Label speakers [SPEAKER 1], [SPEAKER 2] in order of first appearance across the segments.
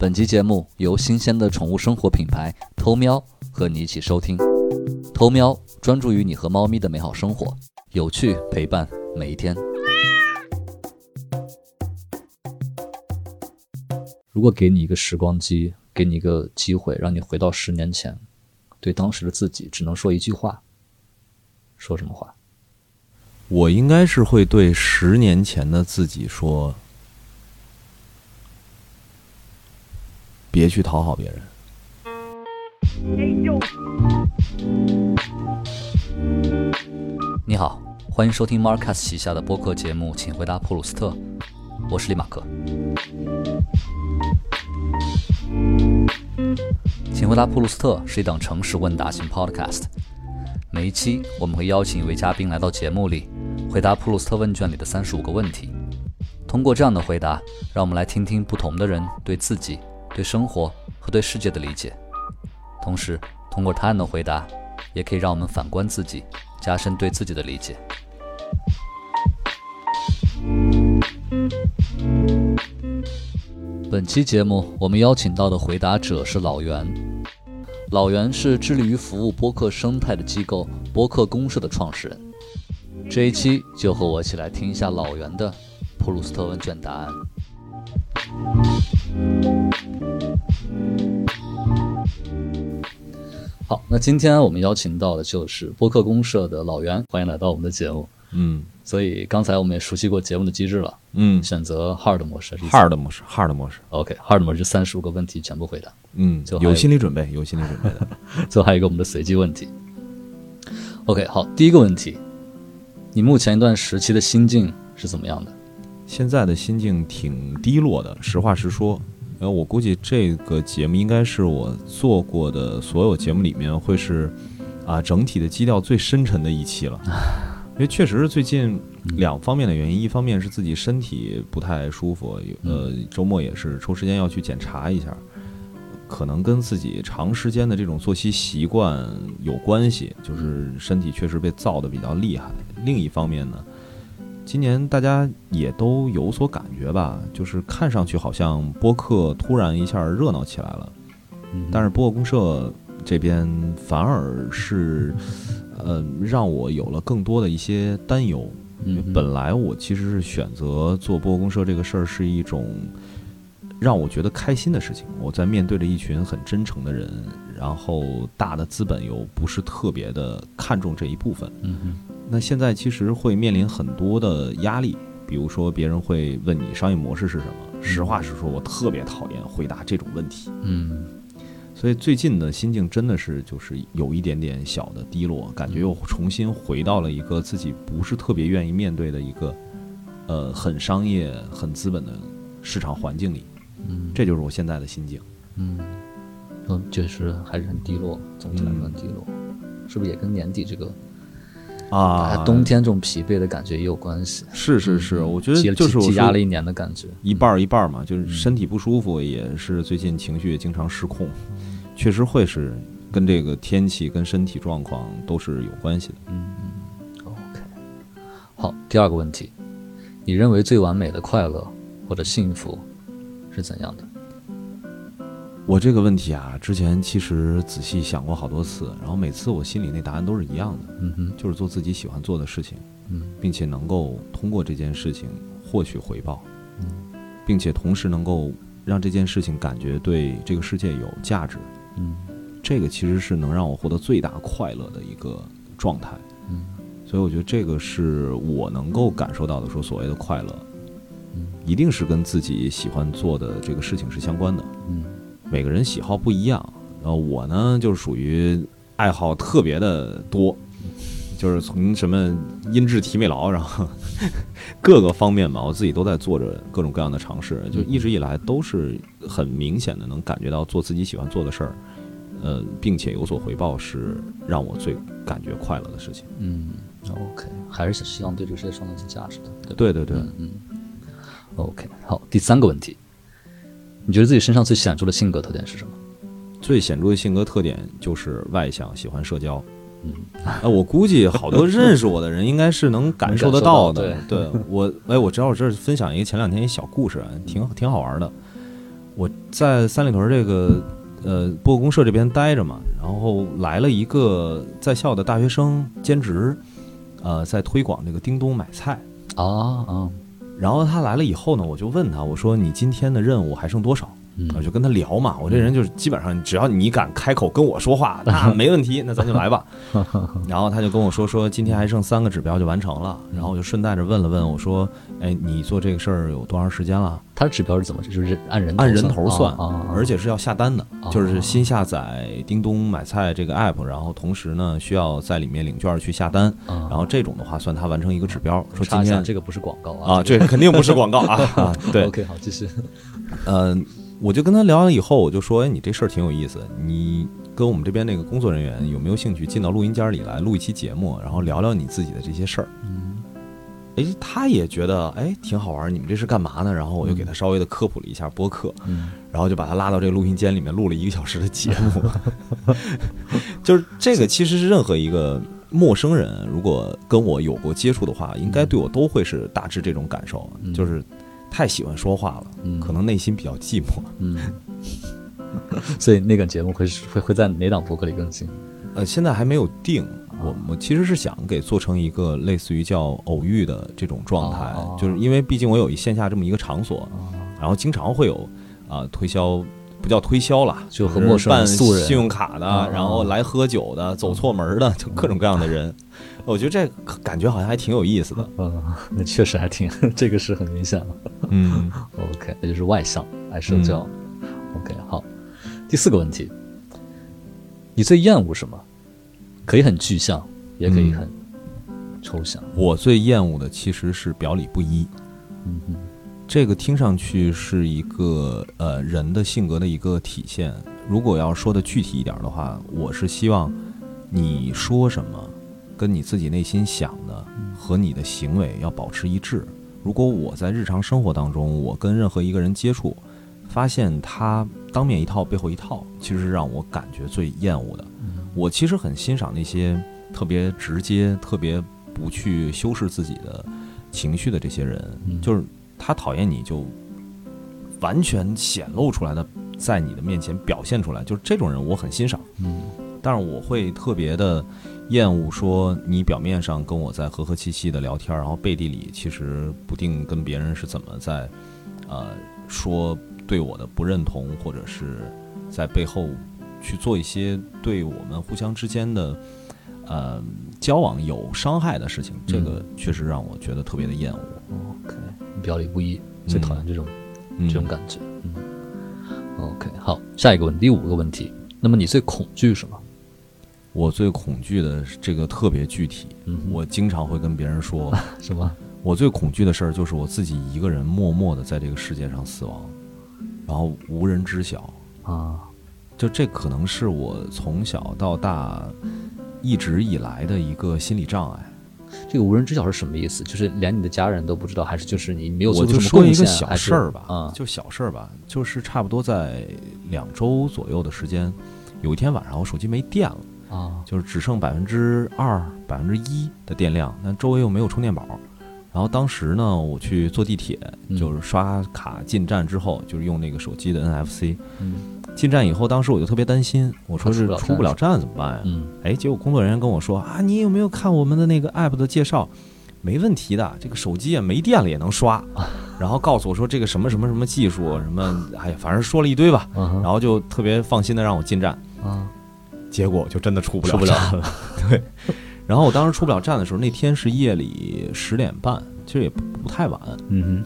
[SPEAKER 1] 本集节目由新鲜的宠物生活品牌偷喵和你一起收听。偷喵专注于你和猫咪的美好生活，有趣陪伴每一天。如果给你一个时光机，给你一个机会，让你回到十年前，对当时的自己只能说一句话，说什么话？
[SPEAKER 2] 我应该是会对十年前的自己说：别去讨好别人。
[SPEAKER 1] 你好，欢迎收听 Marcus 旗下的播客节目《请回答普鲁斯特》，我是李马克。请回答普鲁斯特是一档诚实问答型 podcast，每一期我们会邀请一位嘉宾来到节目里，回答普鲁斯特问卷里的三十五个问题。通过这样的回答，让我们来听听不同的人对自己、对生活和对世界的理解。同时，通过他人的回答，也可以让我们反观自己，加深对自己的理解。本期节目，我们邀请到的回答者是老袁。老袁是致力于服务播客生态的机构播客公社的创始人。这一期就和我一起来听一下老袁的普鲁斯特问卷答案。好，那今天我们邀请到的就是播客公社的老袁，欢迎来到我们的节目。
[SPEAKER 2] 嗯
[SPEAKER 1] 所以刚才我们也熟悉过节目的机制了，
[SPEAKER 2] 嗯
[SPEAKER 1] 选择 hard 模式
[SPEAKER 2] ，hard 模式，hard 模式。
[SPEAKER 1] OK，hard 模式三十五个问题全部回答，
[SPEAKER 2] 嗯
[SPEAKER 1] 有
[SPEAKER 2] 有心理准备，有心理准备的。
[SPEAKER 1] 最后还有一个我们的随机问题。OK，好，第一个问题，你目前一段时期的心境是怎么样的？
[SPEAKER 2] 现在的心境挺低落的，实话实说。呃，我估计这个节目应该是我做过的所有节目里面会是啊整体的基调最深沉的一期了。因为确实是最近两方面的原因，一方面是自己身体不太舒服，有呃周末也是抽时间要去检查一下，可能跟自己长时间的这种作息习惯有关系，就是身体确实被造的比较厉害。另一方面呢，今年大家也都有所感觉吧，就是看上去好像播客突然一下热闹起来了，但是播客公社这边反而是，呃，让我有了更多的一些担忧。
[SPEAKER 1] 嗯
[SPEAKER 2] 本来我其实是选择做播客公社这个事儿是一种让我觉得开心的事情。我在面对着一群很真诚的人，然后大的资本又不是特别的看重这一部分。那现在其实会面临很多的压力，比如说别人会问你商业模式是什么。实话实说，我特别讨厌回答这种问题。
[SPEAKER 1] 嗯
[SPEAKER 2] 所以最近的心境真的是就是有一点点小的低落，感觉又重新回到了一个自己不是特别愿意面对的一个，呃，很商业、很资本的市场环境里。
[SPEAKER 1] 嗯
[SPEAKER 2] 这就是我现在的心境。
[SPEAKER 1] 嗯，嗯，确实还是很低落，总体来说很低落，是不是也跟年底这个
[SPEAKER 2] 啊
[SPEAKER 1] 冬天这种疲惫的感觉也有关系？
[SPEAKER 2] 是是是，我觉
[SPEAKER 1] 积
[SPEAKER 2] 得就是我
[SPEAKER 1] 压了一年的感觉。
[SPEAKER 2] 一半儿一半儿嘛，就是身体不舒服，也是最近情绪也经常失控，确实会是跟这个天气、跟身体状况都是有关系的。
[SPEAKER 1] 嗯 OK，好，第二个问题，你认为最完美的快乐或者幸福是怎样的？
[SPEAKER 2] 我这个问题啊，之前其实仔细想过好多次，然后每次我心里那答案都是一样的，
[SPEAKER 1] 嗯哼，
[SPEAKER 2] 就是做自己喜欢做的事情，
[SPEAKER 1] 嗯
[SPEAKER 2] 并且能够通过这件事情获取回报，
[SPEAKER 1] 嗯
[SPEAKER 2] 并且同时能够让这件事情感觉对这个世界有价值，
[SPEAKER 1] 嗯
[SPEAKER 2] 这个其实是能让我获得最大快乐的一个状态。
[SPEAKER 1] 嗯
[SPEAKER 2] 所以我觉得这个是我能够感受到的，说所谓的快乐，
[SPEAKER 1] 嗯
[SPEAKER 2] 一定是跟自己喜欢做的这个事情是相关的。
[SPEAKER 1] 嗯
[SPEAKER 2] 每个人喜好不一样，然后我呢就是属于爱好特别的多，就是从什么音质、体美劳，然后 各个方面吧，我自己都在做着各种各样的尝试，就一直以来都是很明显的能感觉到做自己喜欢做的事儿，呃，并且有所回报，是让我最感觉快乐的事情。
[SPEAKER 1] 嗯，OK，还是希望对这个世界创造一些价值的，对？
[SPEAKER 2] 对对
[SPEAKER 1] 嗯，OK，好，第三个问题，你觉得自己身上最显著的性格特点是什么？
[SPEAKER 2] 最显著的性格特点就是外向，喜欢社交。嗯，哎，我估计好多认识我的人应该是能感受得到的。
[SPEAKER 1] 能感受到
[SPEAKER 2] 对我，哎，我知道我这儿分享一个前两天一小故事，啊，挺挺好玩的。我在三里屯这个呃播客公社这边待着嘛，然后来了一个在校的大学生兼职，呃，在推广这个叮咚买菜。
[SPEAKER 1] 啊啊，
[SPEAKER 2] 然后他来了以后呢，我就问他，我说你今天的任务还剩多少？
[SPEAKER 1] 嗯
[SPEAKER 2] 我就跟他聊嘛，我这人就是基本上只要你敢开口跟我说话，那 没问题，那咱就来吧。然后他就跟我说说今天还剩三个指标就完成了，然后我就顺带着问了问我说，哎，你做这个事儿有多长时间了？
[SPEAKER 1] 它的指标是怎么？就是按人
[SPEAKER 2] 按人头算，而且是要下单的，
[SPEAKER 1] 哦
[SPEAKER 2] 就是新下载叮咚买菜这个 app，然后同时呢需要在里面领券去下单，
[SPEAKER 1] 啊
[SPEAKER 2] 然后这种的话算他完成一个指标。说今天
[SPEAKER 1] 这个不是广告啊
[SPEAKER 2] 啊，这肯定不是广告啊 啊，对，
[SPEAKER 1] OK，好，继续。
[SPEAKER 2] 嗯，我就跟他聊完以后，我就说，哎，你这事儿挺有意思，你跟我们这边那个工作人员有没有兴趣进到录音间里来录一期节目，然后聊聊你自己的这些事儿？
[SPEAKER 1] 嗯
[SPEAKER 2] 哎，他也觉得哎挺好玩，你们这是干嘛呢？然后我就给他稍微的科普了一下播客，
[SPEAKER 1] 嗯
[SPEAKER 2] 然后就把他拉到这个录音间里面录了一个小时的节目。就是这个，其实是任何一个陌生人，如果跟我有过接触的话，应该对我都会是大致这种感受，
[SPEAKER 1] 嗯
[SPEAKER 2] 就是太喜欢说话了，
[SPEAKER 1] 嗯
[SPEAKER 2] 可能内心比较寂寞。
[SPEAKER 1] 嗯，所以那个节目会是会会在哪档播客里更新？
[SPEAKER 2] 呃，现在还没有定。我我其实是想给做成一个类似于叫偶遇的这种状态，
[SPEAKER 1] 哦
[SPEAKER 2] 就是因为毕竟我有一线下这么一个场所，然后经常会有啊、推销，不叫推销啦，
[SPEAKER 1] 就是和陌生人
[SPEAKER 2] 办信用卡的，
[SPEAKER 1] 啊
[SPEAKER 2] 然后来喝酒的，走错门的，就各种各样的人。我觉得这感觉好像还挺有意思的。
[SPEAKER 1] 嗯，那确实还挺，这个是很明显的。
[SPEAKER 2] 嗯
[SPEAKER 1] OK，那就是外向，爱社交。OK，好。第四个问题，你最厌恶什么？可以很具象，也可以很抽象。
[SPEAKER 2] 我最厌恶的其实是表里不一。
[SPEAKER 1] 嗯哼，
[SPEAKER 2] 这个听上去是一个呃人的性格的一个体现。如果要说的具体一点的话，我是希望你说什么，跟你自己内心想的和你的行为要保持一致。如果我在日常生活当中，我跟任何一个人接触，发现他当面一套背后一套，其实是让我感觉最厌恶的。我其实很欣赏那些特别直接、特别不去修饰自己的情绪的这些人，
[SPEAKER 1] 嗯
[SPEAKER 2] 就是他讨厌你就完全显露出来的，在你的面前表现出来，就是这种人我很欣赏。
[SPEAKER 1] 嗯
[SPEAKER 2] 但是我会特别的厌恶说你表面上跟我在和和气气的聊天，然后背地里其实不定跟别人是怎么在呃说对我的不认同，或者是在背后去做一些对我们互相之间的呃交往有伤害的事情，这个确实让我觉得特别的厌恶。
[SPEAKER 1] ，OK，表里不一，最讨厌这种、
[SPEAKER 2] 嗯
[SPEAKER 1] 这种感觉。嗯，OK，好，下一个问题，第五个问题，那么你最恐惧什么？
[SPEAKER 2] 我最恐惧的这个特别具体，
[SPEAKER 1] 嗯
[SPEAKER 2] 我经常会跟别人说，
[SPEAKER 1] 什么？
[SPEAKER 2] 我最恐惧的事儿就是我自己一个人默默的在这个世界上死亡，然后无人知晓。
[SPEAKER 1] 啊，
[SPEAKER 2] 就这可能是我从小到大一直以来的一个心理障碍。
[SPEAKER 1] 这个无人知晓是什么意思？就是连你的家人都不知道，还是就是你没有做
[SPEAKER 2] 我
[SPEAKER 1] 出什么
[SPEAKER 2] 就说一个？小事儿吧，
[SPEAKER 1] 啊，
[SPEAKER 2] 就小事儿吧，就是差不多在两周左右的时间，有一天晚上我手机没电了。
[SPEAKER 1] 啊，
[SPEAKER 2] 就是只剩百分之二、百分之一的电量，但周围又没有充电宝。然后当时呢，我去坐地铁，
[SPEAKER 1] 嗯
[SPEAKER 2] 就是刷卡进站之后，就是用那个手机的 NFC
[SPEAKER 1] 嗯
[SPEAKER 2] 进站以后，当时我就特别担心，我说是
[SPEAKER 1] 出不了站
[SPEAKER 2] 怎么办呀？
[SPEAKER 1] 嗯
[SPEAKER 2] 哎，结果工作人员跟我说啊，你有没有看我们的那个 app 的介绍？没问题的，这个手机也没电了也能刷。然后告诉我说这个什么什么什么技术，什么哎呀，反正说了一堆吧。然后就特别放心的让我进站。
[SPEAKER 1] 啊，
[SPEAKER 2] 结果就真的出不了站了。对，然后我当时出不了站的时候，那天是夜里十点半，其实也不不太晚。
[SPEAKER 1] 嗯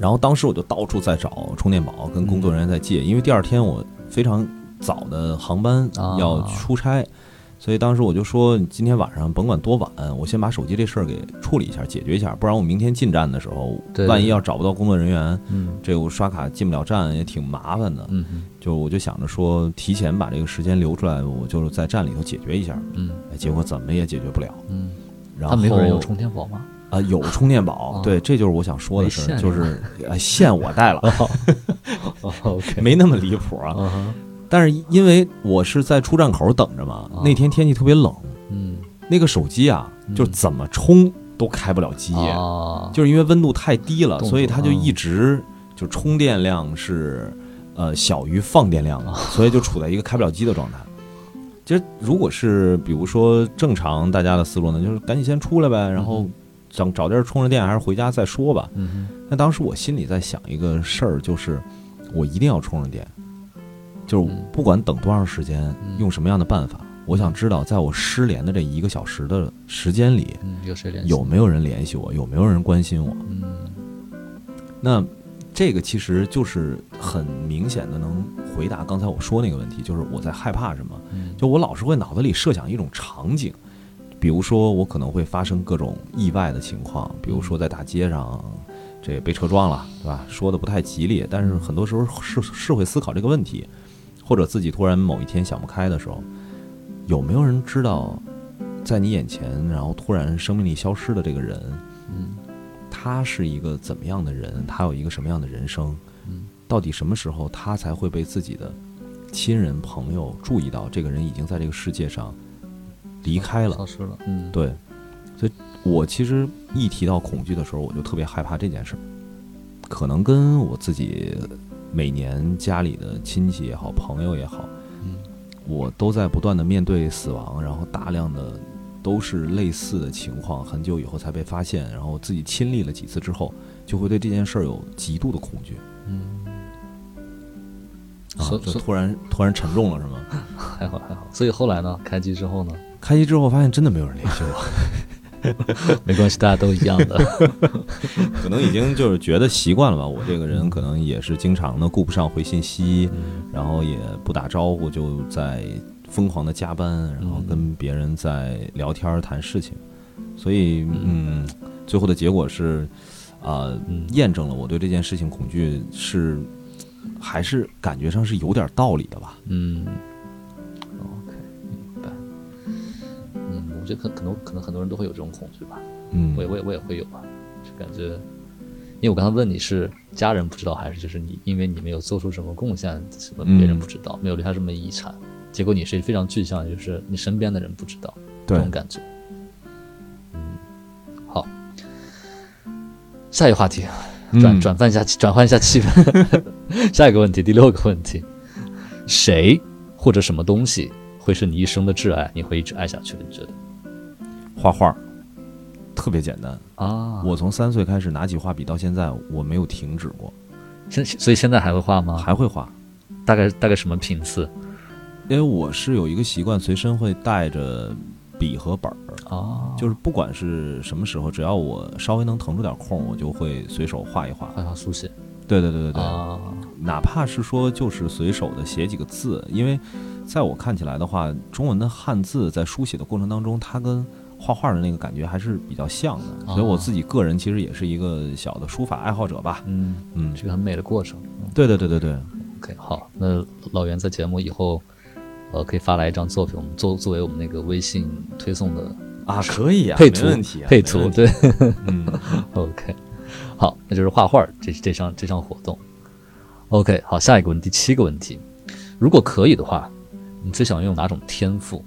[SPEAKER 2] 然后当时我就到处在找充电宝，跟工作人员在借，因为第二天我非常早的航班
[SPEAKER 1] 啊
[SPEAKER 2] 要出差，所以当时我就说，今天晚上甭管多晚，我先把手机这事儿给处理一下，解决一下，不然我明天进站的时候，万一要找不到工作人员，
[SPEAKER 1] 嗯
[SPEAKER 2] 这我刷卡进不了站也挺麻烦的。就我就想着说，提前把这个时间留出来，我就是在站里头解决一下。结果怎么也解决不了。
[SPEAKER 1] 嗯，
[SPEAKER 2] 然后
[SPEAKER 1] 他没有人有充电宝吗？
[SPEAKER 2] 啊、有充电宝，
[SPEAKER 1] 啊
[SPEAKER 2] 对，这就是我想说的事儿，就是呃线我带了，没那么离谱啊。
[SPEAKER 1] 嗯
[SPEAKER 2] 但是因为我是在出站口等着嘛，
[SPEAKER 1] 啊
[SPEAKER 2] 那天天气特别冷，
[SPEAKER 1] 嗯
[SPEAKER 2] 那个手机啊，就怎么充都开不了机，
[SPEAKER 1] 啊，
[SPEAKER 2] 就是因为温度太低了，所以它就
[SPEAKER 1] 啊
[SPEAKER 2] 一直就充电量是呃小于放电量的，所以就处在一个开不了机的状态。其实如果是比如说正常大家的思路呢，就是赶紧先出来呗，然后找找地儿充着电，还是回家再说吧。
[SPEAKER 1] 嗯
[SPEAKER 2] 那当时我心里在想一个事儿，就是我一定要充上电，就是
[SPEAKER 1] 嗯
[SPEAKER 2] 不管等多长时间，
[SPEAKER 1] 嗯
[SPEAKER 2] 用什么样的办法，我想知道在我失联的这一个小时的时间里，
[SPEAKER 1] 嗯，有谁联系？
[SPEAKER 2] 有没有人联系我，有没有人关心我。
[SPEAKER 1] 嗯
[SPEAKER 2] 那这个其实就是很明显的能回答刚才我说那个问题，就是我在害怕什么。
[SPEAKER 1] 嗯
[SPEAKER 2] 就我老是会脑子里设想一种场景，比如说我可能会发生各种意外的情况，比如说在大街上这被车撞了，对吧？说的不太吉利，但是很多时候是是会思考这个问题，或者自己突然某一天想不开的时候，有没有人知道，在你眼前，然后突然生命力消失的这个人，
[SPEAKER 1] 嗯
[SPEAKER 2] 他是一个怎么样的人？他有一个什么样的人生？
[SPEAKER 1] 嗯
[SPEAKER 2] 到底什么时候他才会被自己的亲人朋友注意到，这个人已经在这个世界上离开了？
[SPEAKER 1] 消失了。嗯，
[SPEAKER 2] 对，所以我其实一提到恐惧的时候，我就特别害怕这件事儿。可能跟我自己每年家里的亲戚也好，朋友也好，
[SPEAKER 1] 嗯
[SPEAKER 2] 我都在不断的面对死亡，然后大量的都是类似的情况，很久以后才被发现，然后自己亲历了几次之后，就会对这件事儿有极度的恐惧
[SPEAKER 1] 嗯，
[SPEAKER 2] 啊就突然突然沉重了，是吗？
[SPEAKER 1] 还好还好。所以后来呢？开机之后呢？
[SPEAKER 2] 开机之后发现真的没有人联系我，
[SPEAKER 1] 没关系，大家都一样的。
[SPEAKER 2] 可能已经就是觉得习惯了吧。我这个人可能也是经常的顾不上回信息，
[SPEAKER 1] 嗯
[SPEAKER 2] 然后也不打招呼就在疯狂的加班，然后跟别人在聊天儿谈事情，所以嗯，最后的结果是啊、
[SPEAKER 1] 嗯
[SPEAKER 2] 验证了我对这件事情恐惧是还是感觉上是有点道理的吧。
[SPEAKER 1] 嗯觉得可可能可能很多人都会有这种恐惧吧。
[SPEAKER 2] 嗯
[SPEAKER 1] 我也我也我也会有吧，就感觉，因为我刚才问你是家人不知道，还是就是你因为你没有做出什么贡献，什么别人不知道，没有留下什么遗产，结果你是非常具象，就是你身边的人不知道这种感觉。嗯，好，下一个话题，转
[SPEAKER 2] 嗯
[SPEAKER 1] 转换一下转换一下气氛。下一个问题，第六个问题，谁或者什么东西会是你一生的挚爱？你会一直爱下去的？你觉得
[SPEAKER 2] 画画特别简单。
[SPEAKER 1] 啊？
[SPEAKER 2] 我从三岁开始拿起画笔到现在，我没有停止过，
[SPEAKER 1] 现所以现在还会画吗？
[SPEAKER 2] 还会画。
[SPEAKER 1] 大概大概什么频次
[SPEAKER 2] 因为我是有一个习惯，随身会带着笔和本儿，
[SPEAKER 1] 啊？
[SPEAKER 2] 就是不管是什么时候，只要我稍微能腾出点空，我就会随手画一画。
[SPEAKER 1] 画画速写
[SPEAKER 2] 对对对对对，
[SPEAKER 1] 啊，
[SPEAKER 2] 哪怕是说就是随手的写几个字，因为在我看起来的话，中文的汉字在书写的过程当中，它跟画画的那个感觉还是比较像的，所以我自己个人其实也是一个小的书法爱好者吧。
[SPEAKER 1] 嗯，
[SPEAKER 2] 嗯，
[SPEAKER 1] 是个很美的过程。嗯
[SPEAKER 2] 对对对对对
[SPEAKER 1] ，OK，好，那老袁在节目以后，呃，可以发来一张作品，我们作作为我们那个微信推送的
[SPEAKER 2] 啊，可以啊，
[SPEAKER 1] 配图
[SPEAKER 2] 没问题啊，
[SPEAKER 1] 配图，对
[SPEAKER 2] 嗯，，
[SPEAKER 1] OK，好，那就是画画这这项这项活动。OK，好，下一个问题，第七个问题，如果可以的话，你最想拥有哪种天赋？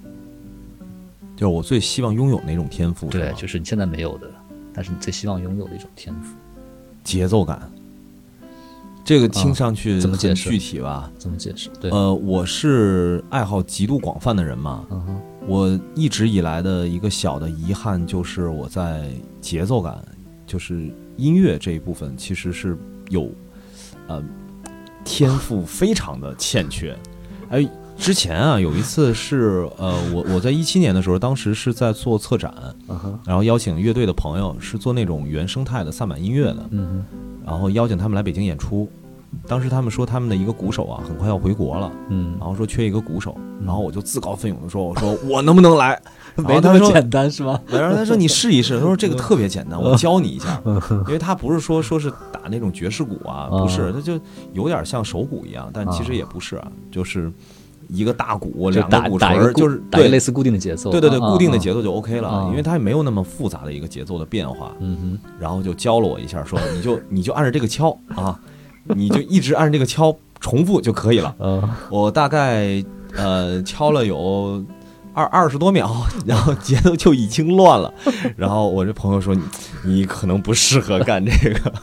[SPEAKER 2] 就是我最希望拥有那种天赋，
[SPEAKER 1] 对，就是你现在没有的，但是你最希望拥有的一种天赋。
[SPEAKER 2] 节奏感。这个听上去很
[SPEAKER 1] 怎么解释
[SPEAKER 2] 具体吧？
[SPEAKER 1] 怎么解释？对，
[SPEAKER 2] 呃，我是爱好极度广泛的人嘛，
[SPEAKER 1] 嗯哼，
[SPEAKER 2] 我一直以来的一个小的遗憾就是我在节奏感，就是音乐这一部分其实是有呃天赋非常的欠缺。哎，之前啊有一次是呃我我在一七年的时候，当时是在做策展，然后邀请乐队的朋友是做那种原生态的萨满音乐的，
[SPEAKER 1] 嗯
[SPEAKER 2] 然后邀请他们来北京演出。当时他们说他们的一个鼓手啊很快要回国了，
[SPEAKER 1] 嗯。
[SPEAKER 2] 然，后说缺一个鼓手，然后我就自告奋勇的说：“我说我能不能来？”
[SPEAKER 1] 没那么简单是吗？
[SPEAKER 2] 然后他说你试一试，他说这个特别简单，我教你一下，因为他不是说说是打那种爵士鼓啊，不是，他就有点像手鼓一样，但其实也不是啊，就是一个大鼓，两个鼓槌，就是
[SPEAKER 1] 对类似固定的节奏，
[SPEAKER 2] 对对对，
[SPEAKER 1] 啊
[SPEAKER 2] 固定的，
[SPEAKER 1] 啊
[SPEAKER 2] 节奏就 OK 了
[SPEAKER 1] 啊，
[SPEAKER 2] 因为它也没有那么复杂的一个节奏的变化，
[SPEAKER 1] 嗯哼
[SPEAKER 2] 然后就教了我一下，说你就 你就按着这个敲啊，你就一直按着这个敲重复就可以了。
[SPEAKER 1] 哼，呃，
[SPEAKER 2] 我大概呃敲了有二二十多秒，然后节奏就已经乱了。然后我这朋友说你你可能不适合干这个，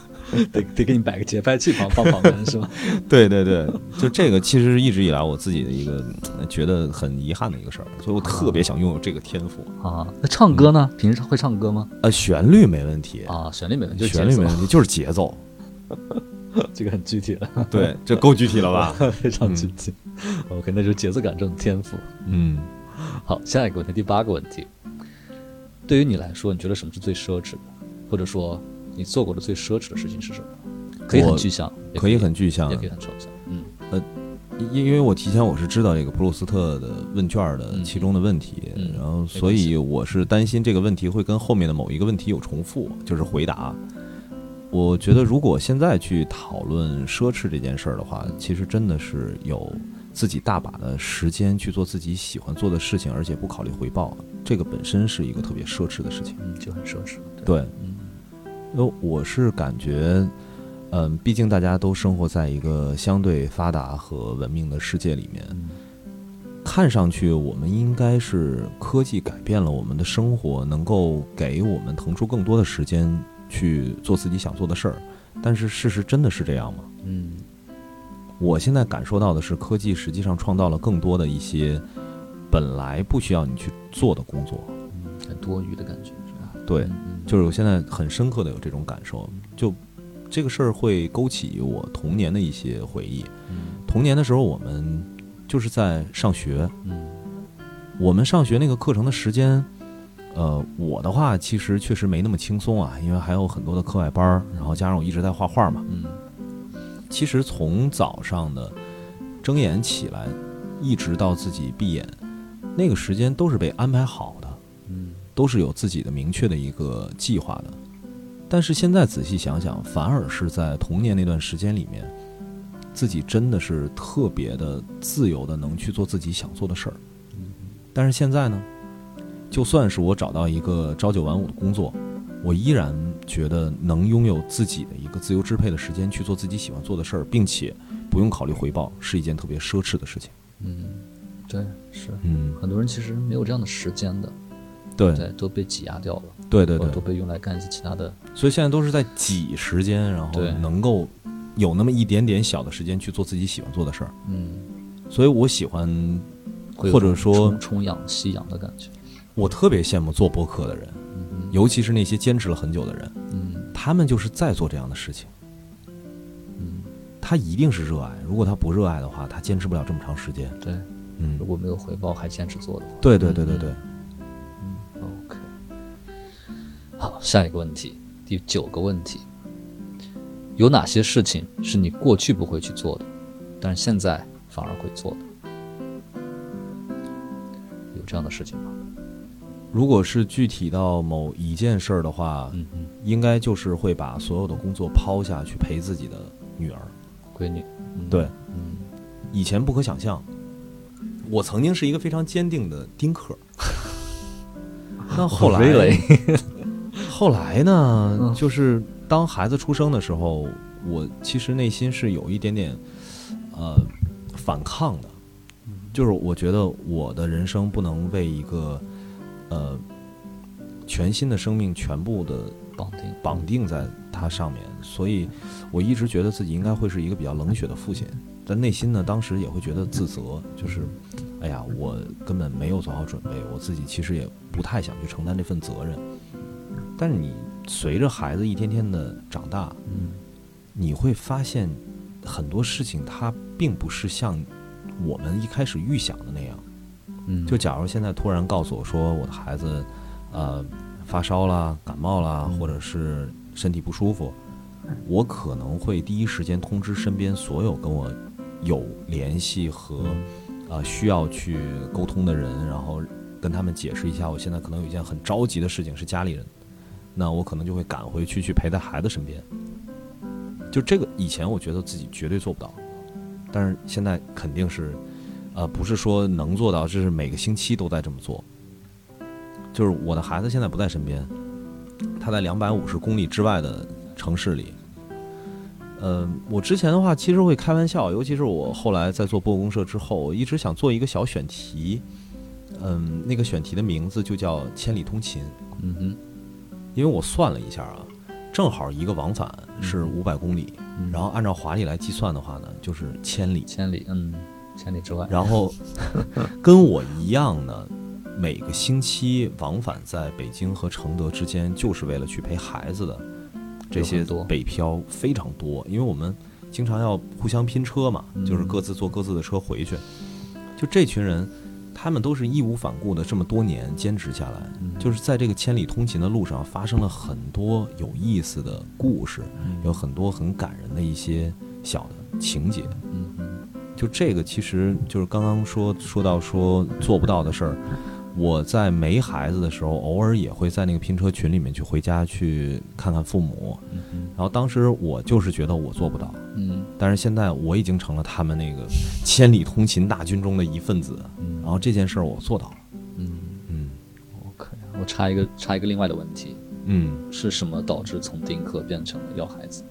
[SPEAKER 1] 得得给你摆个节拍器旁放旁边是吧？
[SPEAKER 2] 对对对，就这个其实是一直以来我自己的一个呃觉得很遗憾的一个事儿，所以我特别想拥有这个天赋。
[SPEAKER 1] 啊，那唱歌呢？平时会唱歌吗？
[SPEAKER 2] 呃，旋律没问题，
[SPEAKER 1] 啊，旋律没问题，
[SPEAKER 2] 旋律没问题，就是节奏。
[SPEAKER 1] 这个很具体了，
[SPEAKER 2] 对，这够具体了吧？
[SPEAKER 1] 非常具体。OK，那就是节奏感这种天赋。
[SPEAKER 2] 嗯，
[SPEAKER 1] 好，下一个问题，第八个问题，对于你来说，你觉得什么是最奢侈的？或者说，你做过的最奢侈的事情是什么？可以很具象，也
[SPEAKER 2] 可以很具象
[SPEAKER 1] 也可以很抽象。嗯呃
[SPEAKER 2] 因因为我提前我是知道这个普鲁斯特的问卷的
[SPEAKER 1] 嗯
[SPEAKER 2] 其中的问题，
[SPEAKER 1] 嗯
[SPEAKER 2] 然后所以我是担心这个问题会跟后面的某一个问题有重复，就是回答。我觉得如果现在去讨论奢侈这件事儿的话，其实真的是有自己大把的时间去做自己喜欢做的事情，而且不考虑回报，这个本身是一个特别奢侈的事情。
[SPEAKER 1] 嗯，就很奢侈。
[SPEAKER 2] 对，为我是感觉，嗯，毕竟大家都生活在一个相对发达和文明的世界里面，
[SPEAKER 1] 嗯
[SPEAKER 2] 看上去我们应该是科技改变了我们的生活，能够给我们腾出更多的时间去做自己想做的事儿。但是事实真的是这样吗？
[SPEAKER 1] 嗯
[SPEAKER 2] 我现在感受到的是，科技实际上创造了更多的一些本来不需要你去做的工作。
[SPEAKER 1] 嗯，很多余的感觉？
[SPEAKER 2] 对，就是我现在很深刻的有这种感受，就这个事儿会勾起我童年的一些回忆。
[SPEAKER 1] 嗯
[SPEAKER 2] 童年的时候，我们就是在上学，
[SPEAKER 1] 嗯
[SPEAKER 2] 我们上学那个课程的时间，呃，我的话其实确实没那么轻松啊，因为还有很多的课外班儿，然后加上我一直在画画嘛。
[SPEAKER 1] 嗯
[SPEAKER 2] 其实从早上的睁眼起来，一直到自己闭眼，那个时间都是被安排好都是有自己的明确的一个计划的。但是现在仔细想想，反而是在童年那段时间里面，自己真的是特别的自由的，能去做自己想做的事儿。但是现在呢，就算是我找到一个朝九晚五的工作，我依然觉得能拥有自己的一个自由支配的时间去做自己喜欢做的事儿，并且不用考虑回报，是一件特别奢侈的事情。
[SPEAKER 1] 嗯，对，是
[SPEAKER 2] 嗯，
[SPEAKER 1] 很多人其实没有这样的时间的，
[SPEAKER 2] 对
[SPEAKER 1] 对，都被挤压掉了，
[SPEAKER 2] 对对对
[SPEAKER 1] 都，被用来干一些其他的。
[SPEAKER 2] 所以现在都是在挤时间，然后能够有那么一点点小的时间去做自己喜欢做的事儿。
[SPEAKER 1] 嗯，
[SPEAKER 2] 所以我喜欢，或者说
[SPEAKER 1] 种充养夕阳的感觉。
[SPEAKER 2] 我特别羡慕做播客的人，
[SPEAKER 1] 嗯
[SPEAKER 2] 尤其是那些坚持了很久的人，
[SPEAKER 1] 嗯
[SPEAKER 2] 他们就是在做这样的事情。
[SPEAKER 1] 嗯，
[SPEAKER 2] 他一定是热爱，如果他不热爱的话，他坚持不了这么长时间。
[SPEAKER 1] 对，
[SPEAKER 2] 嗯
[SPEAKER 1] 如，果没有回报还坚持做的话，
[SPEAKER 2] 对对对对对，
[SPEAKER 1] 嗯好，下一个问题，第九个问题，有哪些事情是你过去不会去做的，但是现在反而会做的？有这样的事情吗？
[SPEAKER 2] 如果是具体到某一件事儿的话，
[SPEAKER 1] 嗯嗯，
[SPEAKER 2] 应该就是会把所有的工作抛下去陪自己的女儿。
[SPEAKER 1] 闺女，嗯
[SPEAKER 2] 对，
[SPEAKER 1] 嗯
[SPEAKER 2] 以前不可想象。我曾经是一个非常坚定的丁克，但后来？后来呢
[SPEAKER 1] 嗯，
[SPEAKER 2] 就是当孩子出生的时候，我其实内心是有一点点呃反抗的，就是我觉得我的人生不能为一个呃全新的生命全部的
[SPEAKER 1] 绑定。
[SPEAKER 2] 绑定在它上面，所以我一直觉得自己应该会是一个比较冷血的父亲，但内心呢，当时也会觉得自责，就是，哎呀，我根本没有做好准备，我自己其实也不太想去承担这份责任。但是你随着孩子一天天的长大，
[SPEAKER 1] 嗯。
[SPEAKER 2] 你会发现很多事情它并不是像我们一开始预想的那样。
[SPEAKER 1] 嗯，
[SPEAKER 2] 就假如现在突然告诉我说我的孩子，呃，发烧啦、感冒啦，
[SPEAKER 1] 嗯。
[SPEAKER 2] 或者是身体不舒服，我可能会第一时间通知身边所有跟我有联系和呃需要去沟通的人，然后跟他们解释一下，我现在可能有一件很着急的事情是家里人，那我可能就会赶回去去陪在孩子身边。就这个以前我觉得自己绝对做不到，但是现在肯定是。呃，不是说能做到，这是每个星期都在这么做。就是我的孩子现在不在身边，他在两百五十公里之外的城市里。呃，我之前的话其实会开玩笑，尤其是我后来在做播公社之后，我一直想做一个小选题。嗯，那个选题的名字就叫“千里通勤”，
[SPEAKER 1] 嗯哼，
[SPEAKER 2] 因为我算了一下啊，正好一个往返是五百公里，
[SPEAKER 1] 嗯。
[SPEAKER 2] 然后按照华丽来计算的话呢，就是千里。
[SPEAKER 1] 千里，嗯，千里之外，
[SPEAKER 2] 然后 跟我一样呢，每个星期往返在北京和承德之间，就是为了去陪孩子的这些北漂非常多，因为我们经常要互相拼车嘛，
[SPEAKER 1] 嗯
[SPEAKER 2] 就是各自坐各自的车回去。就这群人，他们都是义无反顾的这么多年坚持下来，
[SPEAKER 1] 嗯
[SPEAKER 2] 就是在这个千里通勤的路上发生了很多有意思的故事，
[SPEAKER 1] 嗯
[SPEAKER 2] 有很多很感人的一些小的情节。
[SPEAKER 1] 嗯嗯
[SPEAKER 2] 就这个，其实就是刚刚说说到说做不到的事儿。我在没孩子的时候，偶尔也会在那个拼车群里面去回家去看看父母。然后当时我就是觉得我做不到，
[SPEAKER 1] 嗯
[SPEAKER 2] 但是现在我已经成了他们那个千里通勤大军中的一份子。
[SPEAKER 1] 嗯，
[SPEAKER 2] 然后这件事儿我做到了。
[SPEAKER 1] 嗯
[SPEAKER 2] 嗯
[SPEAKER 1] ，OK，我插一个插一个另外的问题，
[SPEAKER 2] 嗯，
[SPEAKER 1] 是什么导致从丁克变成了要孩子？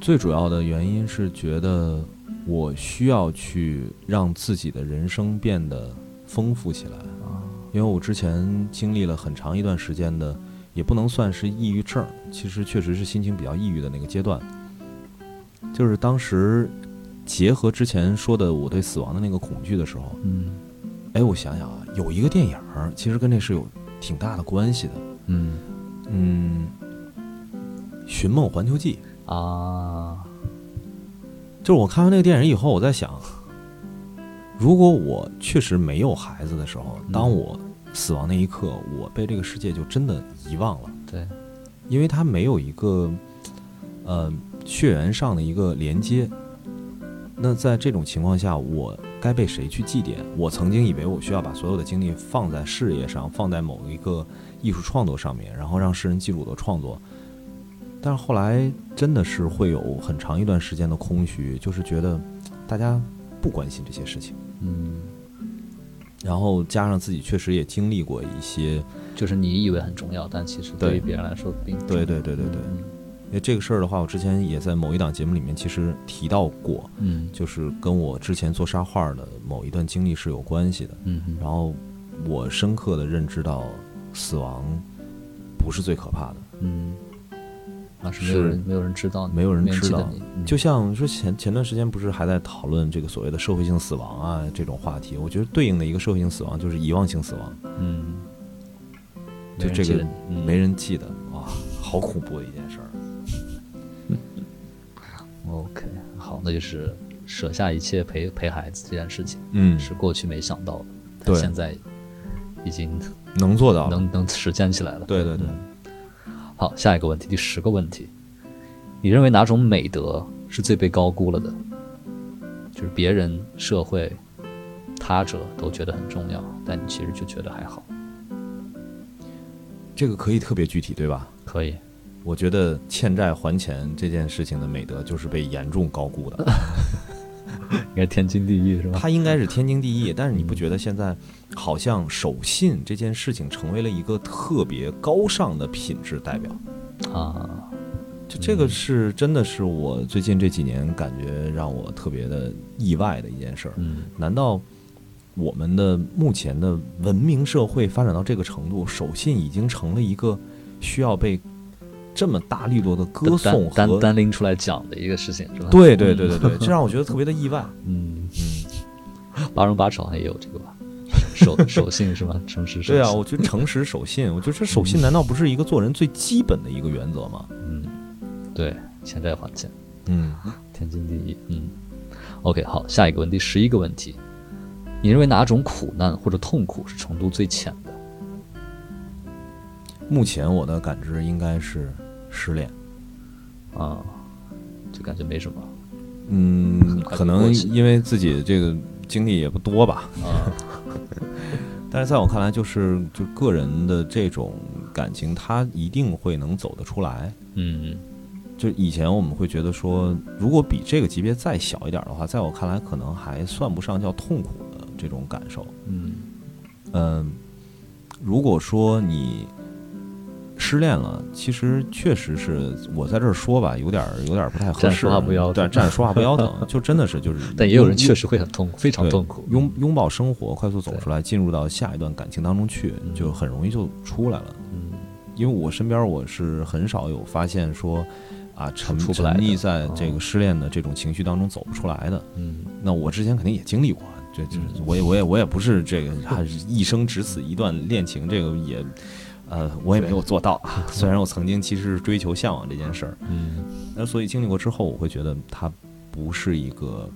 [SPEAKER 2] 最主要的原因是觉得我需要去让自己的人生变得丰富起来。
[SPEAKER 1] 啊，
[SPEAKER 2] 因为我之前经历了很长一段时间的，也不能算是抑郁症，其实确实是心情比较抑郁的那个阶段。就是当时结合之前说的我对死亡的那个恐惧的时候，
[SPEAKER 1] 嗯
[SPEAKER 2] 哎，我想想啊，有一个电影其实跟这是有挺大的关系的。
[SPEAKER 1] 嗯
[SPEAKER 2] 嗯，《寻梦环球记》，
[SPEAKER 1] 啊，
[SPEAKER 2] 就是我看完那个电影以后，我在想，如果我确实没有孩子的时候，
[SPEAKER 1] 嗯
[SPEAKER 2] 当我死亡那一刻，我被这个世界就真的遗忘了。
[SPEAKER 1] 对，
[SPEAKER 2] 因为它没有一个呃血缘上的一个连接。那在这种情况下，我该被谁去祭奠？我曾经以为我需要把所有的精力放在事业上，放在某一个艺术创作上面，然后让世人记住我的创作。但是后来真的是会有很长一段时间的空虚，就是觉得大家不关心这些事情。
[SPEAKER 1] 嗯，
[SPEAKER 2] 然后加上自己确实也经历过一些，
[SPEAKER 1] 就是你以为很重要，但其实对。于别人来说并不
[SPEAKER 2] 对对对对对，
[SPEAKER 1] 嗯。
[SPEAKER 2] 因为这个事儿的话，我之前也在某一档节目里面其实提到过，
[SPEAKER 1] 嗯。
[SPEAKER 2] 就是跟我之前做沙画的某一段经历是有关系的。
[SPEAKER 1] 嗯嗯
[SPEAKER 2] 然后我深刻的认知到，死亡不是最可怕的。
[SPEAKER 1] 嗯，那是没有人没有人知道你，
[SPEAKER 2] 没有人知道
[SPEAKER 1] 你，嗯
[SPEAKER 2] 就像说前前段时间不是还在讨论这个所谓的社会性死亡啊这种话题，我觉得对应的一个社会性死亡就是遗忘性死亡，
[SPEAKER 1] 嗯，
[SPEAKER 2] 就这个
[SPEAKER 1] 人记得你嗯
[SPEAKER 2] 没人记得，哇，好恐怖的一件事儿。
[SPEAKER 1] OK，好，那就是舍下一切陪陪孩子这件事情，
[SPEAKER 2] 嗯
[SPEAKER 1] 是过去没想到的，但
[SPEAKER 2] 对
[SPEAKER 1] 现在已经
[SPEAKER 2] 能做到了。
[SPEAKER 1] 能能实践起来了。
[SPEAKER 2] 对对对，
[SPEAKER 1] 好，下一个问题，第十个问题，你认为哪种美德是最被高估了的？就是别人、社会、他者都觉得很重要，但你其实就觉得还好，
[SPEAKER 2] 这个可以特别具体，对吧？
[SPEAKER 1] 可以。
[SPEAKER 2] 我觉得欠债还钱这件事情的美德就是被严重高估的，
[SPEAKER 1] 应该天经地义是吧？
[SPEAKER 2] 它应该是天经地义。但是你不觉得现在好像守信这件事情成为了一个特别高尚的品质代表？
[SPEAKER 1] 啊，
[SPEAKER 2] 就这个是真的是我最近这几年感觉让我特别的意外的一件事儿。
[SPEAKER 1] 嗯
[SPEAKER 2] 难道我们的目前的文明社会发展到这个程度，守信已经成了一个需要被这么大力度的歌颂和
[SPEAKER 1] 单拎出来讲的一个事情是吧？
[SPEAKER 2] 对对对对对，这让我觉得特别的意外。
[SPEAKER 1] 嗯，
[SPEAKER 2] 嗯，
[SPEAKER 1] 八荣八丑好像也有这个吧？守守信是吧？诚实守信。
[SPEAKER 2] 对啊，我觉得诚实守信，我觉得这守信难道不是一个做人最基本的一个原则吗？
[SPEAKER 1] 嗯，对，欠债还钱，
[SPEAKER 2] 嗯，
[SPEAKER 1] 天经地义。嗯，OK，好，下一个问题，十一个问题，你认为哪种苦难或者痛苦是程度最浅的？
[SPEAKER 2] 目前我的感知应该是失恋。
[SPEAKER 1] 啊，就感觉没什么
[SPEAKER 2] 嗯，可能因为自己这个经历也不多吧，
[SPEAKER 1] 啊，
[SPEAKER 2] 但是在我看来，就是就个人的这种感情，他一定会能走得出来。
[SPEAKER 1] 嗯
[SPEAKER 2] 就以前我们会觉得说，如果比这个级别再小一点的话，在我看来，可能还算不上叫痛苦的这种感受。
[SPEAKER 1] 嗯
[SPEAKER 2] 嗯，如果说你失恋了，其实确实是我在这儿说吧，有点儿有点儿不太合适，
[SPEAKER 1] 站着说话不腰疼
[SPEAKER 2] 对，站着说话不腰疼，就真的是就是，
[SPEAKER 1] 但也有人确实会很痛苦，非常痛苦。
[SPEAKER 2] 拥拥抱生活，快速走出来，进入到下一段感情当中去，
[SPEAKER 1] 嗯
[SPEAKER 2] 就很容易就出来了。
[SPEAKER 1] 嗯
[SPEAKER 2] 因为我身边我是很少有发现说啊沉沉溺在这个失恋的这种情绪当中走不出来的。
[SPEAKER 1] 嗯
[SPEAKER 2] 那我之前肯定也经历过，这这
[SPEAKER 1] 嗯
[SPEAKER 2] 我也我也我也不是这个还 是一生只此一段恋情，这个也呃我也没有做到。虽然我曾经其实是追求向往这件事儿，
[SPEAKER 1] 嗯
[SPEAKER 2] 那所以经历过之后，我会觉得它不是一个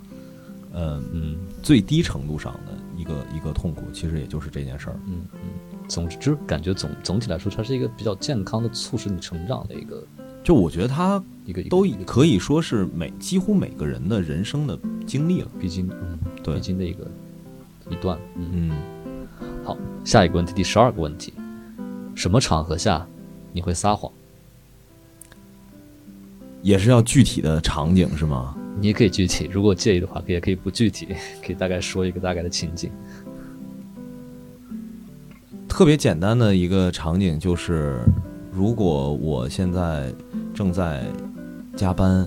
[SPEAKER 2] 呃
[SPEAKER 1] 嗯
[SPEAKER 2] 最低程度上的一个一个痛苦，其实也就是这件事儿。
[SPEAKER 1] 嗯嗯，总之感觉总总体来说，它是一个比较健康的促使你成长的一个
[SPEAKER 2] 就我觉得它
[SPEAKER 1] 一个
[SPEAKER 2] 都可以说是每几乎每个人的人生的经历了。
[SPEAKER 1] 必经嗯
[SPEAKER 2] 对
[SPEAKER 1] 必经的一个一段嗯。
[SPEAKER 2] 嗯，
[SPEAKER 1] 好，下一个问题，第十二个问题，什么场合下你会撒谎？
[SPEAKER 2] 也是要具体的场景是吗？
[SPEAKER 1] 你也可以具体，如果介意的话，也可以不具体，可以大概说一个大概的情景。
[SPEAKER 2] 特别简单的一个场景就是，如果我现在正在加班，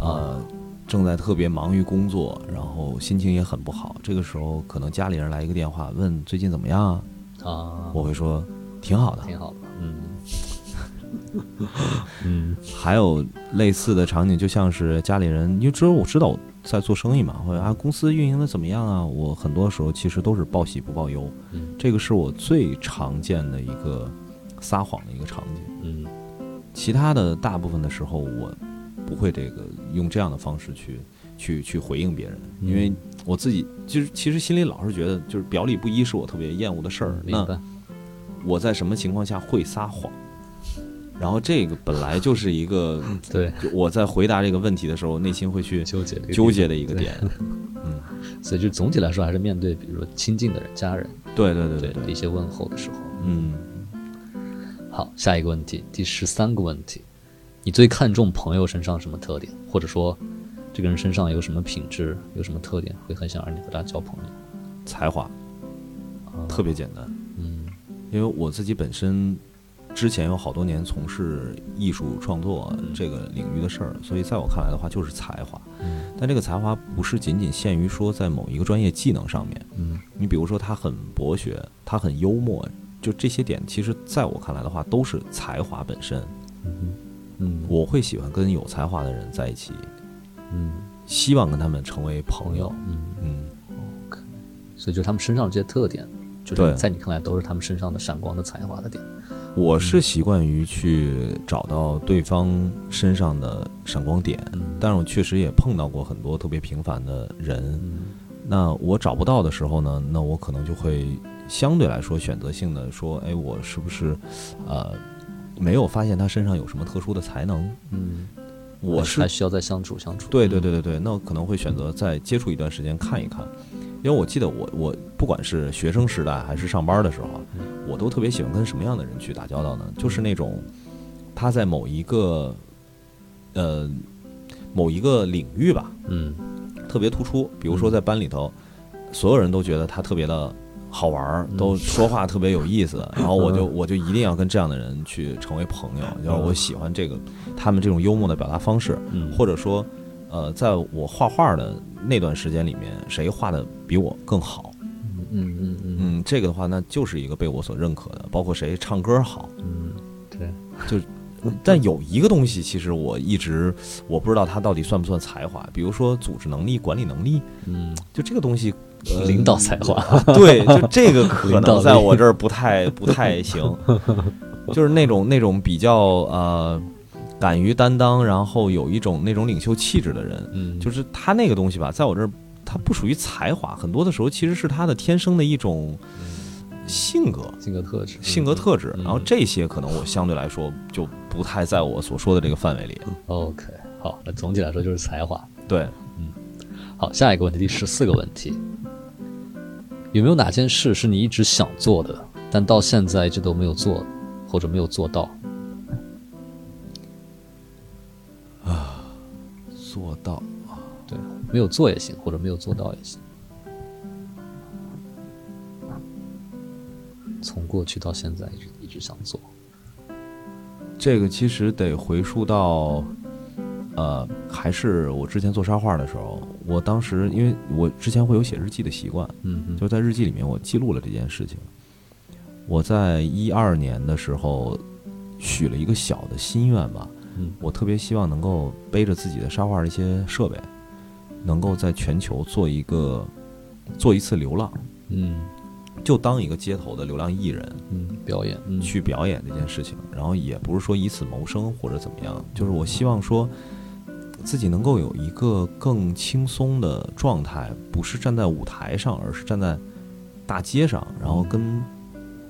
[SPEAKER 2] 呃，正在特别忙于工作，然后心情也很不好，这个时候可能家里人来一个电话问最近怎么样啊，
[SPEAKER 1] 啊，
[SPEAKER 2] 我会说挺好的。
[SPEAKER 1] 挺好的，嗯。嗯。
[SPEAKER 2] 还有类似的场景，就像是家里人，因为只有我知道我在做生意嘛，或者啊公司运营的怎么样啊，我很多时候其实都是报喜不报忧，
[SPEAKER 1] 嗯。
[SPEAKER 2] 这个是我最常见的一个撒谎的一个场景。
[SPEAKER 1] 嗯。
[SPEAKER 2] 其他的大部分的时候，我不会这个用这样的方式去去去回应别人，因为我自己就是其实心里老是觉得，就是表里不一是我特别厌恶的事儿。那
[SPEAKER 1] 明白，
[SPEAKER 2] 我在什么情况下会撒谎？然后这个本来就是一个，
[SPEAKER 1] 对，
[SPEAKER 2] 就我在回答这个问题的时候，内心会去
[SPEAKER 1] 纠结
[SPEAKER 2] 纠结的一个点。嗯，
[SPEAKER 1] 所以就总体来说，还是面对比如说亲近的人、家人，
[SPEAKER 2] 对对对
[SPEAKER 1] 对一些问候的时候。
[SPEAKER 2] 嗯，
[SPEAKER 1] 好，下一个问题，第十三个问题，你最看重朋友身上什么特点，或者说这个人身上有什么品质、有什么特点，会很想让你和他交朋友？
[SPEAKER 2] 才华
[SPEAKER 1] 啊
[SPEAKER 2] 特别简单。
[SPEAKER 1] 嗯
[SPEAKER 2] 因为我自己本身之前有好多年从事艺术创作这个领域的事儿，所以在我看来的话就是才华。
[SPEAKER 1] 嗯
[SPEAKER 2] 但这个才华不是仅仅限于说在某一个专业技能上面，
[SPEAKER 1] 嗯
[SPEAKER 2] 你比如说他很博学，他很幽默，就这些点，其实在我看来的话都是才华本身。
[SPEAKER 1] 嗯嗯
[SPEAKER 2] 我会喜欢跟有才华的人在一起，
[SPEAKER 1] 嗯
[SPEAKER 2] 希望跟他们成为朋友。
[SPEAKER 1] 嗯，
[SPEAKER 2] 嗯，
[SPEAKER 1] 所以就是他们身上这些特点，就是在你看来都是他们身上的闪光的才华的点。
[SPEAKER 2] 我是习惯于去找到对方身上的闪光点，
[SPEAKER 1] 嗯
[SPEAKER 2] 但是我确实也碰到过很多特别平凡的人。
[SPEAKER 1] 嗯
[SPEAKER 2] 那我找不到的时候呢，那我可能就会相对来说选择性的说，哎，我是不是呃没有发现他身上有什么特殊的才能？
[SPEAKER 1] 嗯，
[SPEAKER 2] 我是
[SPEAKER 1] 还需要再相处相处。
[SPEAKER 2] 对对对对对，那我可能会选择再接触一段时间看一看，因为我记得我我不管是学生时代还是上班的时候啊，我都特别喜欢跟什么样的人去打交道呢？就是那种他在某一个呃某一个领域吧，
[SPEAKER 1] 嗯
[SPEAKER 2] 特别突出，比如说在班里头，所有人都觉得他特别的好玩儿，都说话特别有意思，然后我就我就一定要跟这样的人去成为朋友，要我喜欢这个他们这种幽默的表达方式，
[SPEAKER 1] 嗯，
[SPEAKER 2] 或者说，呃，在我画画的那段时间里面，谁画的比我更好，
[SPEAKER 1] 嗯嗯嗯嗯
[SPEAKER 2] 嗯，这个的话，那就是一个被我所认可的，包括谁唱歌好，
[SPEAKER 1] 嗯，对，就
[SPEAKER 2] 但有一个东西，其实我一直我不知道它到底算不算才华，比如说组织能力、管理能力，
[SPEAKER 1] 嗯，
[SPEAKER 2] 就这个东西，呃
[SPEAKER 1] 领导才华。
[SPEAKER 2] 对，就这个 可能在我这儿不太不太行，就是那种那种比较呃敢于担当，然后有一种那种领袖气质的人，
[SPEAKER 1] 嗯，
[SPEAKER 2] 就是他那个东西吧，在我这儿他不属于才华，很多的时候其实是他的天生的一种性格。
[SPEAKER 1] 性格特质，
[SPEAKER 2] 性格特质，
[SPEAKER 1] 嗯
[SPEAKER 2] 然后这些可能我相对来说就不太在我所说的这个范围里。
[SPEAKER 1] OK，好，那总体来说就是才华。
[SPEAKER 2] 对，嗯
[SPEAKER 1] 好，下一个问题，第十四个问题，有没有哪件事是你一直想做的，但到现在一直都没有做，或者没有做到？
[SPEAKER 2] 做到
[SPEAKER 1] 对，没有做也行，或者没有做到也行。从过去到现在，一直一直想做。
[SPEAKER 2] 这个其实得回溯到，呃，还是我之前做沙画的时候，我当时因为我之前会有写日记的习惯，
[SPEAKER 1] 嗯嗯，
[SPEAKER 2] 就在日记里面我记录了这件事情。我在一二年的时候许了一个小的心愿吧，
[SPEAKER 1] 嗯
[SPEAKER 2] 我特别希望能够背着自己的沙画的一些设备，能够在全球做一个做一次流浪，
[SPEAKER 1] 嗯
[SPEAKER 2] 就当一个街头的流浪艺人
[SPEAKER 1] 嗯，表演，嗯
[SPEAKER 2] 去表演这件事情，然后也不是说以此谋生或者怎么样，就是我希望说自己能够有一个更轻松的状态，不是站在舞台上，而是站在大街上，然后跟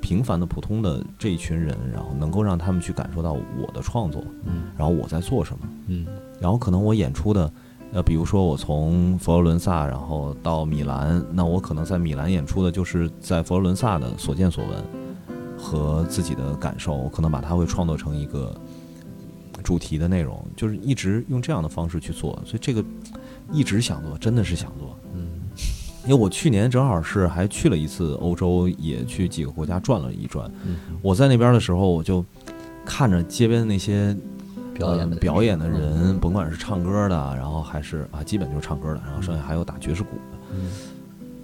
[SPEAKER 2] 平凡的普通的这一群人，然后能够让他们去感受到我的创作，
[SPEAKER 1] 嗯
[SPEAKER 2] 然后我在做什么。
[SPEAKER 1] 嗯
[SPEAKER 2] 然后可能我演出的，呃，比如说我从佛罗伦萨然后到米兰，那我可能在米兰演出的就是在佛罗伦萨的所见所闻和自己的感受，我可能把它会创作成一个主题的内容，就是一直用这样的方式去做，所以这个一直想做，真的是想做。
[SPEAKER 1] 嗯
[SPEAKER 2] 因为我去年正好是还去了一次欧洲，也去几个国家转了一转。
[SPEAKER 1] 嗯，
[SPEAKER 2] 我在那边的时候，我就看着街边的那些
[SPEAKER 1] 表演
[SPEAKER 2] 表演的人，
[SPEAKER 1] 嗯
[SPEAKER 2] 甭管是唱歌的，然后还是啊，基本就是唱歌的，然后剩下还有打爵士鼓的，
[SPEAKER 1] 嗯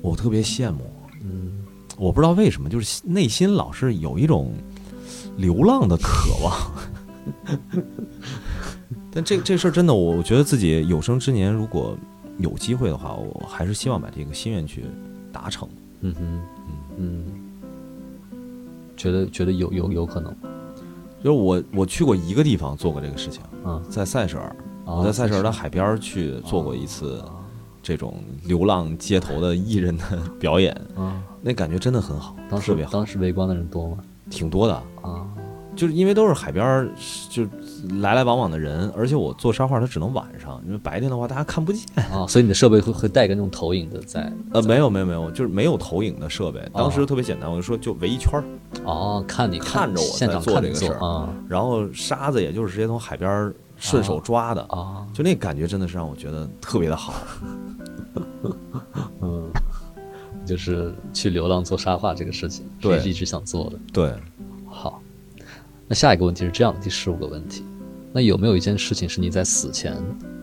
[SPEAKER 2] 我特别羡慕。
[SPEAKER 1] 嗯
[SPEAKER 2] 我不知道为什么，就是内心老是有一种流浪的渴望。但这这事儿真的，我觉得自己有生之年如果有机会的话，我还是希望把这个心愿去达成。
[SPEAKER 1] 嗯哼嗯嗯，觉得觉得有有有可能
[SPEAKER 2] 就是我我去过一个地方做过这个事情，
[SPEAKER 1] 啊，
[SPEAKER 2] 在塞舌尔，
[SPEAKER 1] 啊
[SPEAKER 2] 我在塞舌尔的海边去做过一次这种流浪街头的艺人的表演，
[SPEAKER 1] 啊，
[SPEAKER 2] 那感觉真的很好，
[SPEAKER 1] 当时
[SPEAKER 2] 特别好，
[SPEAKER 1] 当时围观的人多吗？
[SPEAKER 2] 挺多的。
[SPEAKER 1] 啊，
[SPEAKER 2] 就是因为都是海边儿，就来来往往的人，而且我做沙画它只能晚上，因为白天的话大家看不见。
[SPEAKER 1] 啊，所以你的设备会会带个那种投影的在
[SPEAKER 2] 呃，没有没有没有，就是没有投影的设备。当时
[SPEAKER 1] 哦
[SPEAKER 2] 特别简单，我就说就围一圈儿，
[SPEAKER 1] 哦，看你
[SPEAKER 2] 看着我
[SPEAKER 1] 现场
[SPEAKER 2] 在做
[SPEAKER 1] 看
[SPEAKER 2] 这个事儿
[SPEAKER 1] 啊
[SPEAKER 2] 然后沙子也就是直接从海边儿顺手抓的，
[SPEAKER 1] 啊，
[SPEAKER 2] 就那感觉真的是让我觉得特别的好。
[SPEAKER 1] 嗯，就是去流浪做沙画这个事情，
[SPEAKER 2] 对
[SPEAKER 1] 是一直想做的。
[SPEAKER 2] 对，
[SPEAKER 1] 好，那下一个问题是这样的，第十五个问题，那有没有一件事情是你在死前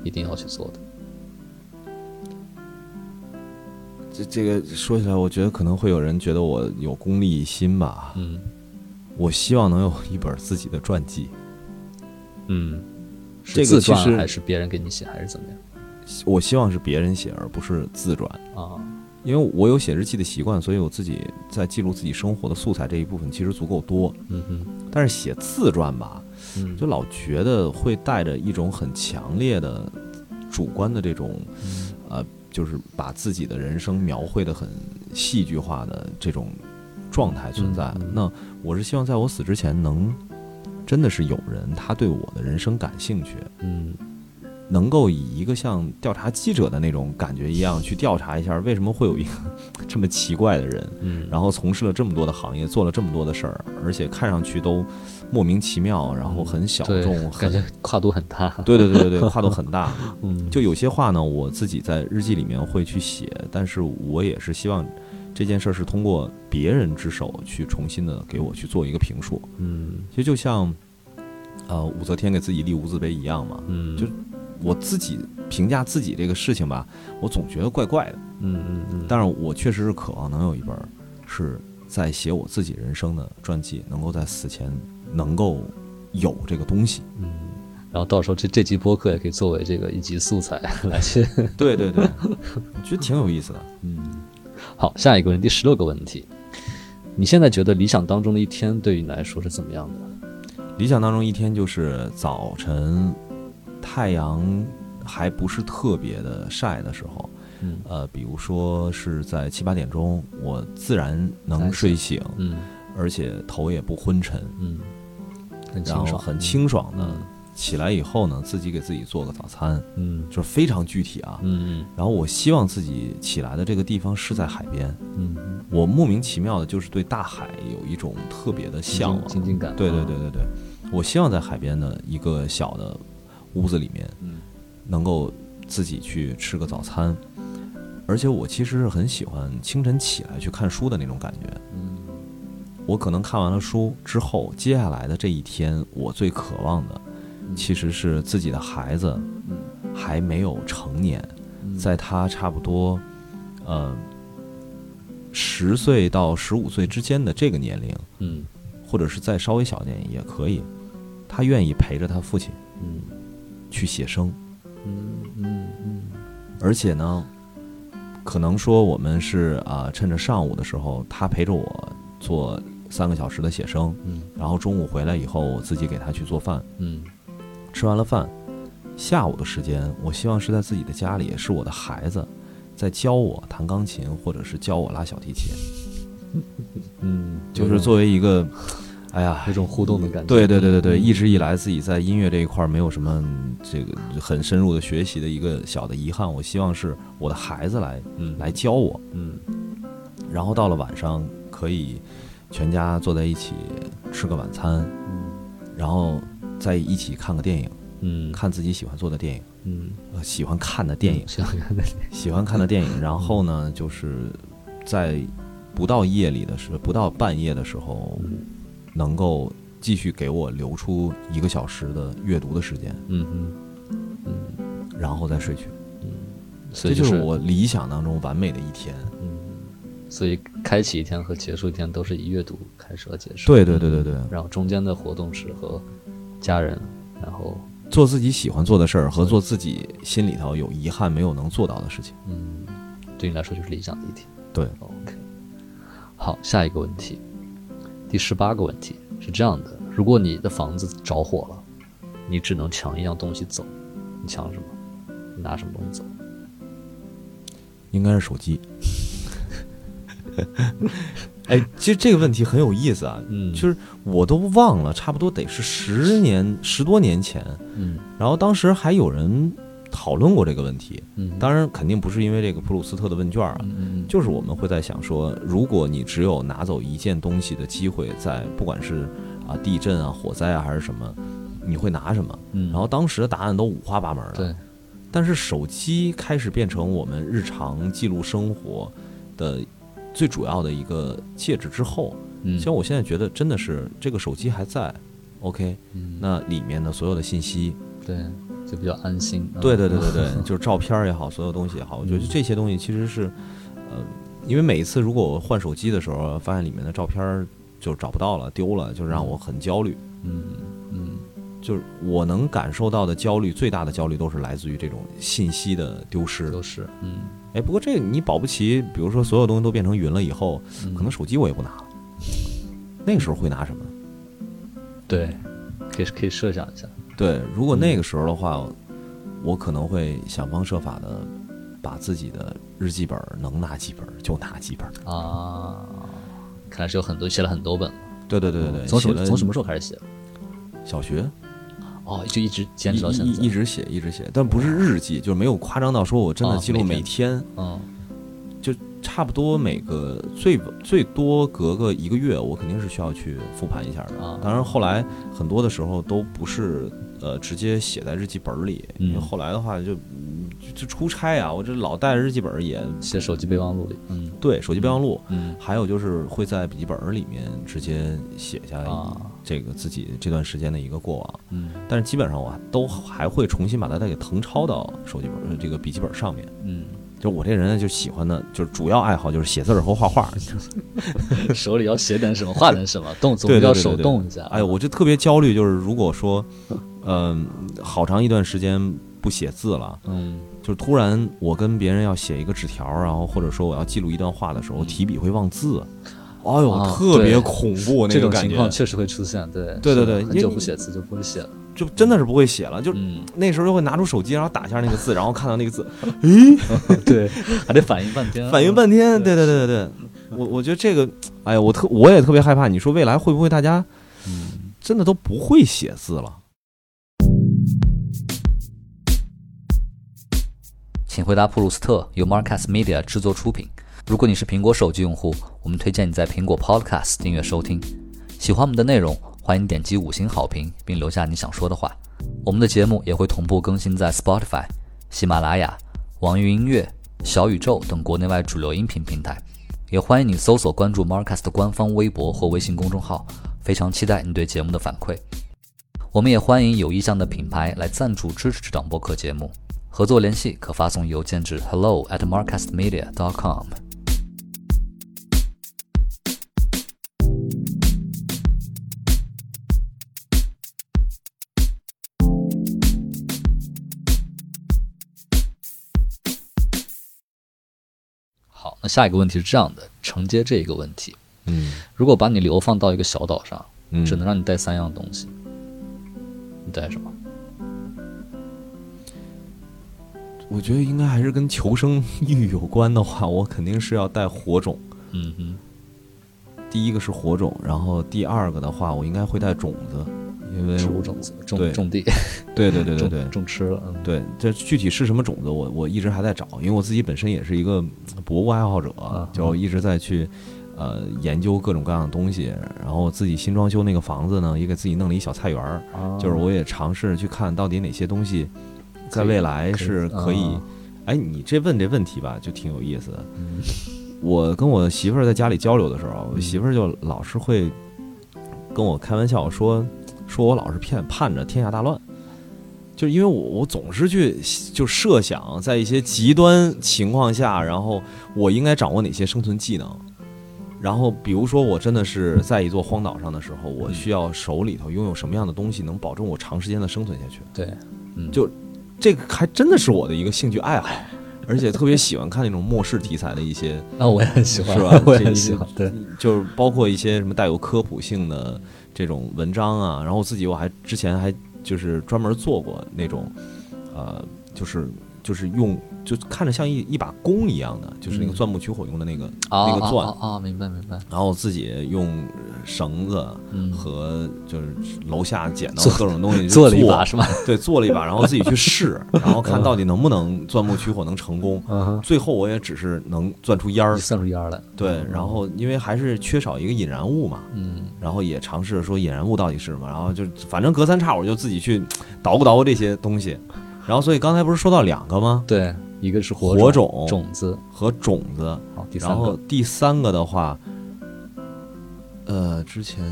[SPEAKER 1] 一定要去做的？
[SPEAKER 2] 这这个说起来，我觉得可能会有人觉得我有功利心吧。
[SPEAKER 1] 嗯
[SPEAKER 2] 我希望能有一本自己的传记。
[SPEAKER 1] 嗯，
[SPEAKER 2] 这
[SPEAKER 1] 是自传
[SPEAKER 2] 个其实
[SPEAKER 1] 还是别人给你写还是怎么样？
[SPEAKER 2] 我希望是别人写，而不是自传。
[SPEAKER 1] 啊，
[SPEAKER 2] 因为我有写日记的习惯，所以我自己在记录自己生活的素材这一部分其实足够多。
[SPEAKER 1] 嗯哼，
[SPEAKER 2] 但是写自传吧，
[SPEAKER 1] 嗯，
[SPEAKER 2] 就老觉得会带着一种很强烈的主观的这种，呃，就是把自己的人生描绘的很戏剧化的这种状态存在。那我是希望在我死之前能。真的是有人，他对我的人生感兴趣，
[SPEAKER 1] 嗯
[SPEAKER 2] 能够以一个像调查记者的那种感觉一样去调查一下，为什么会有一个 这么奇怪的人，
[SPEAKER 1] 嗯，
[SPEAKER 2] 然后从事了这么多的行业，做了这么多的事儿，而且看上去都莫名其妙，然后很小众，很
[SPEAKER 1] 感觉跨度很大。
[SPEAKER 2] 对对对对对，跨度很大。
[SPEAKER 1] 嗯，
[SPEAKER 2] 就有些话呢，我自己在日记里面会去写，但是我也是希望这件事儿是通过别人之手去重新的给我去做一个评述。
[SPEAKER 1] 嗯
[SPEAKER 2] 其实就像，呃，武则天给自己立无字碑一样嘛。
[SPEAKER 1] 嗯，
[SPEAKER 2] 就我自己评价自己这个事情吧，我总觉得怪怪的。
[SPEAKER 1] 嗯嗯嗯，
[SPEAKER 2] 但是我确实是渴望能有一本儿是在写我自己人生的传记，能够在死前能够有这个东西。
[SPEAKER 1] 嗯，然后到时候这这集播客也可以作为这个一集素材来去。
[SPEAKER 2] 对对对，我觉得挺有意思的。
[SPEAKER 1] 嗯，好，下一个问题，第十六个问题，你现在觉得理想当中的一天对于你来说是怎么样的？
[SPEAKER 2] 理想当中一天就是早晨太阳还不是特别的晒的时候，
[SPEAKER 1] 嗯。
[SPEAKER 2] 呃，比如说是在七八点钟，我自然能睡醒，
[SPEAKER 1] 嗯。
[SPEAKER 2] 而且头也不昏沉，
[SPEAKER 1] 嗯，很
[SPEAKER 2] 然
[SPEAKER 1] 清爽，
[SPEAKER 2] 后很清爽的
[SPEAKER 1] 嗯。
[SPEAKER 2] 起来以后呢，自己给自己做个早餐，
[SPEAKER 1] 嗯。
[SPEAKER 2] 就是非常具体啊。
[SPEAKER 1] 嗯嗯。
[SPEAKER 2] 然后我希望自己起来的这个地方是在海边，
[SPEAKER 1] 嗯。嗯，
[SPEAKER 2] 我莫名其妙的就是对大海有一种特别的向往，
[SPEAKER 1] 亲近感，
[SPEAKER 2] 对对
[SPEAKER 1] 啊
[SPEAKER 2] 对对对，我希望在海边的一个小的屋子里面，
[SPEAKER 1] 嗯。
[SPEAKER 2] 能够自己去吃个早餐，而且我其实是很喜欢清晨起来去看书的那种感觉。
[SPEAKER 1] 嗯。
[SPEAKER 2] 我可能看完了书之后，接下来的这一天，我最渴望的其实是自己的孩子
[SPEAKER 1] 嗯。
[SPEAKER 2] 还没有成年，
[SPEAKER 1] 嗯。
[SPEAKER 2] 在他差不多，呃，十岁到十五岁之间的这个年龄，
[SPEAKER 1] 嗯。
[SPEAKER 2] 或者是再稍微小点也可以，他愿意陪着他父亲。
[SPEAKER 1] 嗯
[SPEAKER 2] 去写生，
[SPEAKER 1] 嗯嗯嗯。
[SPEAKER 2] 而且呢，可能说我们是啊、趁着上午的时候，他陪着我做三个小时的写生，
[SPEAKER 1] 嗯。
[SPEAKER 2] 然后中午回来以后，我自己给他去做饭，
[SPEAKER 1] 嗯。
[SPEAKER 2] 吃完了饭，下午的时间，我希望是在自己的家里，是我的孩子在教我弹钢琴，或者是教我拉小提琴，
[SPEAKER 1] 嗯，
[SPEAKER 2] 就是作为一个，哎呀
[SPEAKER 1] 有，种互动的感觉。
[SPEAKER 2] 对对对对对，
[SPEAKER 1] 嗯。
[SPEAKER 2] 一直以来自己在音乐这一块儿没有什么这个很深入的学习的一个小的遗憾，我希望是我的孩子来
[SPEAKER 1] 嗯。
[SPEAKER 2] 来教我，
[SPEAKER 1] 嗯。
[SPEAKER 2] 然后到了晚上可以全家坐在一起吃个晚餐，
[SPEAKER 1] 嗯。
[SPEAKER 2] 然后再一起看个电影，
[SPEAKER 1] 嗯。
[SPEAKER 2] 看自己喜欢做的电影，
[SPEAKER 1] 嗯。
[SPEAKER 2] 呃喜欢看的电影，
[SPEAKER 1] 想看的
[SPEAKER 2] 喜欢看的电影，然后呢，就是在不到夜里的时候，不到半夜的时候，
[SPEAKER 1] 嗯
[SPEAKER 2] 能够继续给我留出一个小时的阅读的时间，
[SPEAKER 1] 嗯嗯
[SPEAKER 2] 然后再睡去。
[SPEAKER 1] 所以就
[SPEAKER 2] 这就是我理想当中完美的一天。
[SPEAKER 1] 嗯所以开启一天和结束一天都是以阅读开始和结束。
[SPEAKER 2] 对对对对对，
[SPEAKER 1] 然后中间的活动是和家人，然后
[SPEAKER 2] 做自己喜欢做的事儿和做自己心里头有遗憾没有能做到的事情。
[SPEAKER 1] 嗯，对你来说就是理想的一天。
[SPEAKER 2] 对
[SPEAKER 1] ，OK。好，下一个问题，第十八个问题是这样的：如果你的房子着火了，你只能抢一样东西走，你抢什么？你拿什么东西走？
[SPEAKER 2] 应该是手机。哎，其实这个问题很有意思啊，
[SPEAKER 1] 嗯
[SPEAKER 2] 就是我都忘了，差不多得是十年十多年前，
[SPEAKER 1] 嗯
[SPEAKER 2] 然后当时还有人讨论过这个问题。
[SPEAKER 1] 嗯，
[SPEAKER 2] 当然，肯定不是因为这个普鲁斯特的问卷啊，
[SPEAKER 1] 嗯嗯
[SPEAKER 2] 就是我们会在想说，如果你只有拿走一件东西的机会，在不管是啊地震啊、火灾啊还是什么，你会拿什么？
[SPEAKER 1] 嗯，
[SPEAKER 2] 然后当时的答案都五花八门的。
[SPEAKER 1] 对，
[SPEAKER 2] 但是手机开始变成我们日常记录生活的最主要的一个介质之后，
[SPEAKER 1] 嗯，
[SPEAKER 2] 其实我现在觉得真的是这个手机还在，OK，
[SPEAKER 1] 嗯。
[SPEAKER 2] 那里面的所有的信息，
[SPEAKER 1] 对就比较安心。嗯
[SPEAKER 2] 对对对对对，就是照片儿也好，所有东西也好，我觉得这些东西其实是，呃，因为每一次如果我换手机的时候，发现里面的照片儿就找不到了，丢了，就让我很焦虑。
[SPEAKER 1] 嗯嗯
[SPEAKER 2] 就是我能感受到的焦虑，最大的焦虑都是来自于这种信息的丢失。
[SPEAKER 1] 都是嗯，
[SPEAKER 2] 哎，不过这个你保不齐，比如说所有东西都变成云了以后，
[SPEAKER 1] 嗯
[SPEAKER 2] 可能手机我也不拿了。那个时候会拿什么？
[SPEAKER 1] 对，可以可以设想一下。
[SPEAKER 2] 对，如果那个时候的话，我可能会想方设法的把自己的日记本儿能拿几本儿就拿几本儿。
[SPEAKER 1] 啊，看来是有很多写了很多本。
[SPEAKER 2] 对对对对对，
[SPEAKER 1] 从什么从什么时候开始写的？
[SPEAKER 2] 小学
[SPEAKER 1] 哦，就一直坚持到现在。
[SPEAKER 2] 一一直写一直写，但不是日记，就是没有夸张到说我真的
[SPEAKER 1] 啊
[SPEAKER 2] 记录
[SPEAKER 1] 每
[SPEAKER 2] 每天，
[SPEAKER 1] 嗯
[SPEAKER 2] 就差不多每个最最多隔个一个月，我肯定是需要去复盘一下的。
[SPEAKER 1] 啊
[SPEAKER 2] 当然后来很多的时候都不是呃直接写在日记本里，
[SPEAKER 1] 嗯
[SPEAKER 2] 因为后来的话就嗯就就出差啊，我这老带着日记本也
[SPEAKER 1] 写手机备忘录里。嗯
[SPEAKER 2] 对手机备忘录。
[SPEAKER 1] 嗯
[SPEAKER 2] 还有就是会在笔记本里面直接写下
[SPEAKER 1] 啊
[SPEAKER 2] 这个自己这段时间的一个过往，
[SPEAKER 1] 嗯
[SPEAKER 2] 但是基本上我都还会重新把它再给誊抄到手机本这个笔记本上面。
[SPEAKER 1] 嗯，
[SPEAKER 2] 就我这人就喜欢的，就是主要爱好就是写字儿和画画。
[SPEAKER 1] 手里要写点什么，画点什么，动总要手动一下。
[SPEAKER 2] 哎，我就特别焦虑，就是如果说，嗯、好长一段时间不写字了，
[SPEAKER 1] 嗯
[SPEAKER 2] 就是突然我跟别人要写一个纸条，然后或者说我要记录一段话的时候，提笔会忘字，哎呦，
[SPEAKER 1] 啊
[SPEAKER 2] 特别恐怖那
[SPEAKER 1] 种
[SPEAKER 2] 感觉，
[SPEAKER 1] 情况确实会出现。对
[SPEAKER 2] 对对对你
[SPEAKER 1] 久不写字就不会写了。
[SPEAKER 2] 就真的是不会写了，就
[SPEAKER 1] 嗯，
[SPEAKER 2] 那时候就会拿出手机，然后打一下那个字，然后看到那个字，诶
[SPEAKER 1] 对，还得反应半天。
[SPEAKER 2] 反应半天，对对对对对，我我觉得这个，哎呀，我特我也特别害怕，你说未来会不会大家
[SPEAKER 1] 嗯
[SPEAKER 2] 真的都不会写字了？
[SPEAKER 1] 请回答普鲁斯特由 Marcus Media 制作出品。如果你是苹果手机用户，我们推荐你在苹果 Podcast 订阅收听。喜欢我们的内容，欢迎点击五星好评，并留下你想说的话。我们的节目也会同步更新在 Spotify、喜马拉雅、网易云音乐、小宇宙等国内外主流音频平台。也欢迎你搜索关注 Marcus 的官方微博或微信公众号。非常期待你对节目的反馈。我们也欢迎有意向的品牌来赞助支持这档播客节目。合作联系可发送邮件至 hello at marcastmedia.com。那下一个问题是这样的，承接这一个问题，
[SPEAKER 2] 嗯
[SPEAKER 1] 如果把你流放到一个小岛上，
[SPEAKER 2] 嗯，
[SPEAKER 1] 只能让你带三样东西，你带什么？
[SPEAKER 2] 我觉得应该还是跟求生欲有关的话，我肯定是要带火种。
[SPEAKER 1] 嗯哼，
[SPEAKER 2] 第一个是火种，然后第二个的话，我应该会带种子，因为
[SPEAKER 1] 植物种子，种种地，
[SPEAKER 2] 对对对对 对
[SPEAKER 1] 种种吃了，嗯
[SPEAKER 2] 对，这具体是什么种子，我我一直还在找，因为我自己本身也是一个博物爱好者，
[SPEAKER 1] 啊
[SPEAKER 2] 就一直在去呃研究各种各样的东西，然后自己新装修那个房子呢，也给自己弄了一小菜园儿，
[SPEAKER 1] 啊
[SPEAKER 2] 就是我也尝试去看到底哪些东西在未来是可以
[SPEAKER 1] 啊。
[SPEAKER 2] 哎，你这问这问题吧，就挺有意思的。
[SPEAKER 1] 嗯
[SPEAKER 2] 我跟我媳妇儿在家里交流的时候，我
[SPEAKER 1] 嗯
[SPEAKER 2] 媳妇儿就老是会跟我开玩笑说，说我老是骗盼着天下大乱，就是因为我我总是去就设想在一些极端情况下，然后我应该掌握哪些生存技能。然后，比如说，我真的是在一座荒岛上的时候，我需要手里头拥有什么样的东西，能保证我长时间的生存下去？
[SPEAKER 1] 对，嗯，
[SPEAKER 2] 就这个还真的是我的一个兴趣爱好，而且特别喜欢看那种末世题材的一些
[SPEAKER 1] 那我也很喜欢，
[SPEAKER 2] 是吧
[SPEAKER 1] 我也很喜欢，对，
[SPEAKER 2] 就是包括一些什么带有科普性的这种文章啊，然后我自己我还之前还就是专门做过那种，呃，就是就是用就看着像一一把弓一样的，就是那个
[SPEAKER 1] 嗯。
[SPEAKER 2] 钻木取火用的那个、
[SPEAKER 1] 啊
[SPEAKER 2] 那个钻，
[SPEAKER 1] 啊明白明白，
[SPEAKER 2] 然后自己用绳子
[SPEAKER 1] 嗯，
[SPEAKER 2] 和就是楼下捡到
[SPEAKER 1] 做
[SPEAKER 2] 各种东西就
[SPEAKER 1] 做了一把是吧？
[SPEAKER 2] 对，做了一把，然后自己去试，然后看到底能不能钻木取火能成功。
[SPEAKER 1] 嗯，
[SPEAKER 2] 最后我也只是能钻出烟儿。
[SPEAKER 1] 钻，出烟儿来，
[SPEAKER 2] 对，然后因为还是缺少一个引燃物嘛，
[SPEAKER 1] 嗯，
[SPEAKER 2] 然后也尝试说引燃物到底是什么，然后就反正隔三差五就自己去捣鼓捣鼓这些东西，然后所以刚才不是说到两个吗？
[SPEAKER 1] 对，一个是火
[SPEAKER 2] 火
[SPEAKER 1] 种
[SPEAKER 2] 种
[SPEAKER 1] 种子，
[SPEAKER 2] 和种子，
[SPEAKER 1] 好，第
[SPEAKER 2] 然后第三个的话，呃，之前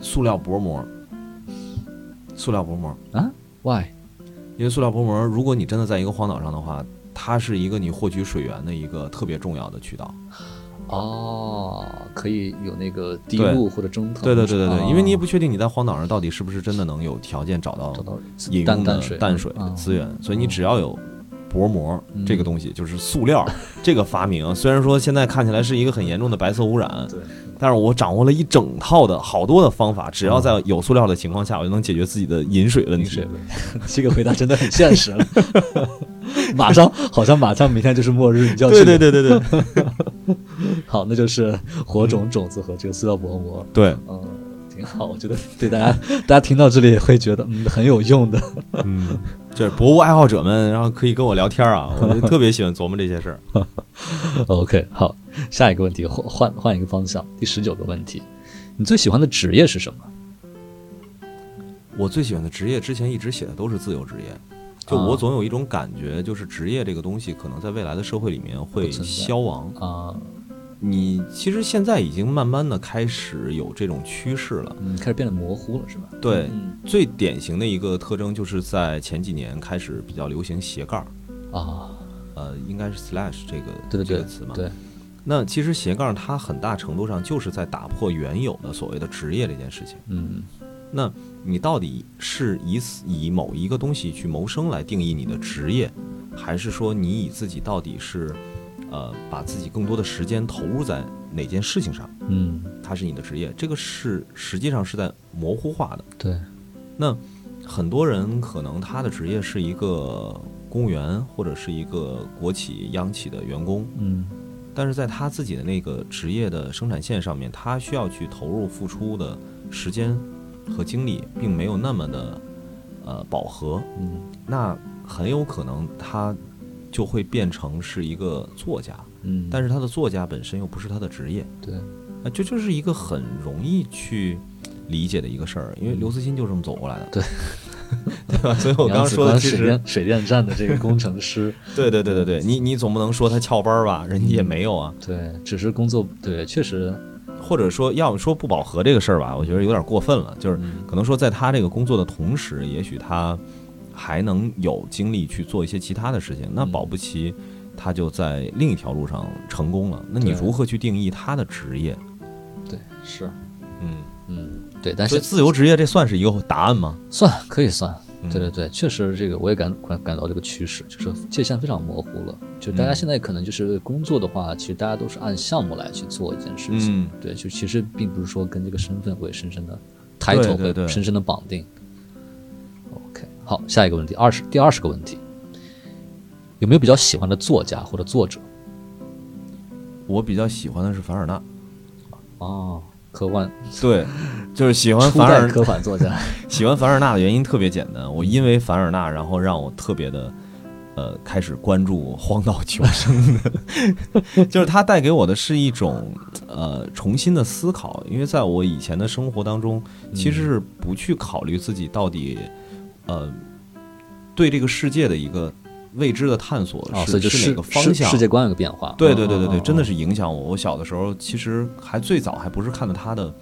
[SPEAKER 2] 塑料薄膜，塑料薄膜啊
[SPEAKER 1] ，why？
[SPEAKER 2] 因为塑料薄膜，如果你真的在一个荒岛上的话，它是一个你获取水源的一个特别重要的渠道。
[SPEAKER 1] 哦，可以有那个滴
[SPEAKER 2] 对。
[SPEAKER 1] 露或者蒸腾，
[SPEAKER 2] 对对对对对，因为你也不
[SPEAKER 1] 哦
[SPEAKER 2] 确定你在荒岛上到底是不是真的能有条件找到饮用的
[SPEAKER 1] 淡淡水
[SPEAKER 2] 资源，所以你只要有薄膜
[SPEAKER 1] 嗯。
[SPEAKER 2] 这个东西，就是塑料 这个发明，虽然说现在看起来是一个很严重的白色污染，
[SPEAKER 1] 对，
[SPEAKER 2] 但是我掌握了一整套的好多的方法，只要在有塑料的情况下，我就能解决自己的饮水问题。
[SPEAKER 1] 饮水。问题，这个回答真的很现实了。马上好像马上明天就是末日，你就要去
[SPEAKER 2] 对对对对对
[SPEAKER 1] 好，那就是火种、种子和这个塑料薄膜，
[SPEAKER 2] 对，
[SPEAKER 1] 嗯，挺好。我觉得对大家，大家听到这里也会觉得嗯很有用的。
[SPEAKER 2] 嗯，就是博物爱好者们，然后可以跟我聊天啊，我就特别喜欢琢磨这些事儿。
[SPEAKER 1] OK，好，下一个问题换换换一个方向，第十九个问题，你最喜欢的职业是什么？
[SPEAKER 2] 我最喜欢的职业，之前一直写的都是自由职业。就
[SPEAKER 1] 啊
[SPEAKER 2] 我总有一种感觉，就是职业这个东西，可能在未来的社会里面会消亡。
[SPEAKER 1] 啊、
[SPEAKER 2] 你其实现在已经慢慢的开始有这种趋势了。
[SPEAKER 1] 嗯，开始变得模糊了，是吧？
[SPEAKER 2] 对，
[SPEAKER 1] 嗯
[SPEAKER 2] 最典型的一个特征就是在前几年开始比较流行斜杠，
[SPEAKER 1] 啊，
[SPEAKER 2] 呃，应该是 slash 这个
[SPEAKER 1] 对对对
[SPEAKER 2] 这个词嘛。
[SPEAKER 1] 对，
[SPEAKER 2] 那其实斜杠它很大程度上就是在打破原有的所谓的职业这件事情。
[SPEAKER 1] 嗯
[SPEAKER 2] 那你到底是以以某一个东西去谋生来定义你的职业，还是说你以自己到底是，呃，把自己更多的时间投入在哪件事情上，
[SPEAKER 1] 嗯，
[SPEAKER 2] 它是你的职业？这个是实际上是在模糊化的。
[SPEAKER 1] 对，
[SPEAKER 2] 那很多人可能他的职业是一个公务员或者是一个国企、央企的员工，
[SPEAKER 1] 嗯
[SPEAKER 2] 但是在他自己的那个职业的生产线上面，他需要去投入付出的时间和精力，并没有那么的呃饱和，
[SPEAKER 1] 嗯。
[SPEAKER 2] 那很有可能他就会变成是一个作家，
[SPEAKER 1] 嗯，
[SPEAKER 2] 但是他的作家本身又不是他的职业，
[SPEAKER 1] 对，
[SPEAKER 2] 啊，这就是一个很容易去理解的一个事儿，因为刘慈欣就这么走过来的，
[SPEAKER 1] 对。
[SPEAKER 2] 对吧？所以我刚刚说的其实
[SPEAKER 1] 水电水电站的这个工程师，
[SPEAKER 2] 对对对对对，你你总不能说他翘班儿吧，人家也没有啊。
[SPEAKER 1] 对，只是工作，对，确实，
[SPEAKER 2] 或者说要说不饱和这个事儿吧，我觉得有点过分了。就是
[SPEAKER 1] 嗯
[SPEAKER 2] 可能说在他这个工作的同时，也许他还能有精力去做一些其他的事情，那
[SPEAKER 1] 嗯
[SPEAKER 2] 保不齐他就在另一条路上成功了。那你如何去定义他的职业？
[SPEAKER 1] 对，是，
[SPEAKER 2] 嗯，
[SPEAKER 1] 嗯，对，但是
[SPEAKER 2] 自由职业这算是一个答案吗？
[SPEAKER 1] 算可以算，对对对，确实这个我也感感感到这个趋势，就是界限非常模糊了。就大家现在可能就是工作的话，其实大家都是按项目来去做一件事情。
[SPEAKER 2] 嗯
[SPEAKER 1] 对，就其实并不是说跟这个身份会深深的
[SPEAKER 2] 对对
[SPEAKER 1] 会深深的绑定。OK，好，下一个问题，二十第二十个问题，有没有比较喜欢的作家或者作者？
[SPEAKER 2] 我比较喜欢的是凡尔纳，
[SPEAKER 1] 哦，科幻
[SPEAKER 2] 对，就是喜欢凡尔
[SPEAKER 1] 代科幻作家。
[SPEAKER 2] 喜欢凡尔纳的原因特别简单，我因为凡尔纳，然后让我特别的，呃，开始关注荒岛求生的，就是他带给我的是一种呃重新的思考，因为在我以前的生活当中，其实是不去考虑自己到底，呃，对这个世界的一个未知的探索
[SPEAKER 1] 是世
[SPEAKER 2] 是哪个方向，
[SPEAKER 1] 世世界观有个变化。
[SPEAKER 2] 对对对对对，真的是影响我。我小的时候其实还最早还不是看的他的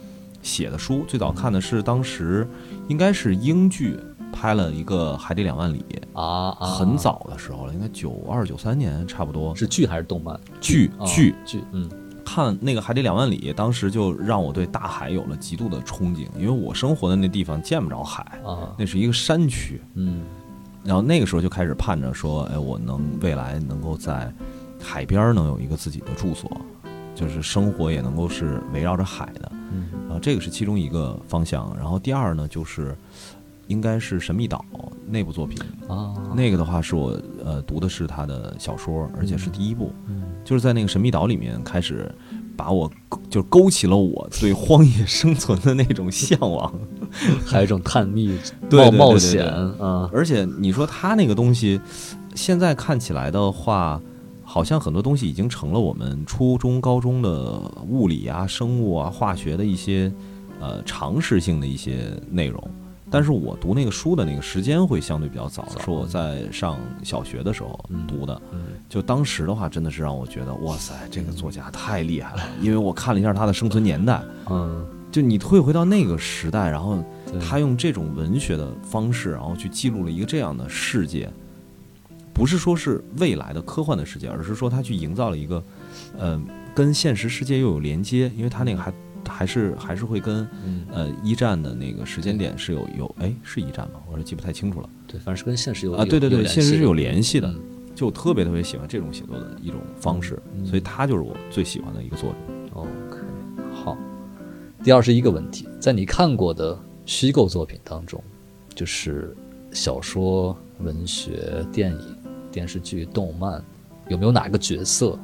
[SPEAKER 2] 写的书，最早看的是当时应该是英剧拍了一个《海底两万里
[SPEAKER 1] 啊》，啊，
[SPEAKER 2] 很早的时候了，应该九二九三年差不多。
[SPEAKER 1] 是剧还是动漫？啊
[SPEAKER 2] 剧剧
[SPEAKER 1] 剧，嗯
[SPEAKER 2] 看那个《海底两万里》，当时就让我对大海有了极度的憧憬，因为我生活的那地方见不着海，
[SPEAKER 1] 啊
[SPEAKER 2] 那是一个山区。
[SPEAKER 1] 嗯
[SPEAKER 2] 然后那个时候就开始盼着说，哎，我能未来能够在海边儿能有一个自己的住所，就是生活也能够是围绕着海的。
[SPEAKER 1] 嗯
[SPEAKER 2] 啊，这个是其中一个方向。然后第二呢，就是应该是《神秘岛》那部作品，
[SPEAKER 1] 啊，
[SPEAKER 2] 那个的话是我呃读的是他的小说，而且是第一部，
[SPEAKER 1] 嗯
[SPEAKER 2] 就是在那个《神秘岛》里面开始把我勾就勾起了我对荒野生存的那种向往。
[SPEAKER 1] 还有一种探秘、
[SPEAKER 2] 对
[SPEAKER 1] 冒冒险
[SPEAKER 2] 对
[SPEAKER 1] 啊，
[SPEAKER 2] 而且你说他那个东西，现在看起来的话，好像很多东西已经成了我们初中、高中的物理啊、生物啊、化学的一些呃常识性的一些内容。但是我读那个书的那个时间会相对比较早，是我在上小学的时候
[SPEAKER 1] 嗯
[SPEAKER 2] 读的。
[SPEAKER 1] 嗯
[SPEAKER 2] 就当时的话，真的是让我觉得，哇塞，这个作家太厉害了，因为我看了一下他的生存年代，
[SPEAKER 1] 嗯，
[SPEAKER 2] 就你退回到那个时代，然后他用这种文学的方式，然后去记录了一个这样的世界，不是说是未来的科幻的世界，而是说他去营造了一个，呃，跟现实世界又有连接，因为他那个还还是还是会跟
[SPEAKER 1] 嗯。
[SPEAKER 2] 呃一战的那个时间点是有有哎是一战吗？我是记不太清楚了，
[SPEAKER 1] 对，反正是跟现实有
[SPEAKER 2] 啊对对对现实是有联系的
[SPEAKER 1] 嗯。
[SPEAKER 2] 就我特别特别喜欢这种写作的一种方式，
[SPEAKER 1] 嗯。
[SPEAKER 2] 所以他就是我最喜欢的一个作者。
[SPEAKER 1] 第二十一个问题，在你看过的虚构作品当中，就是小说、文学、电影、电视剧、动漫，有没有哪个角色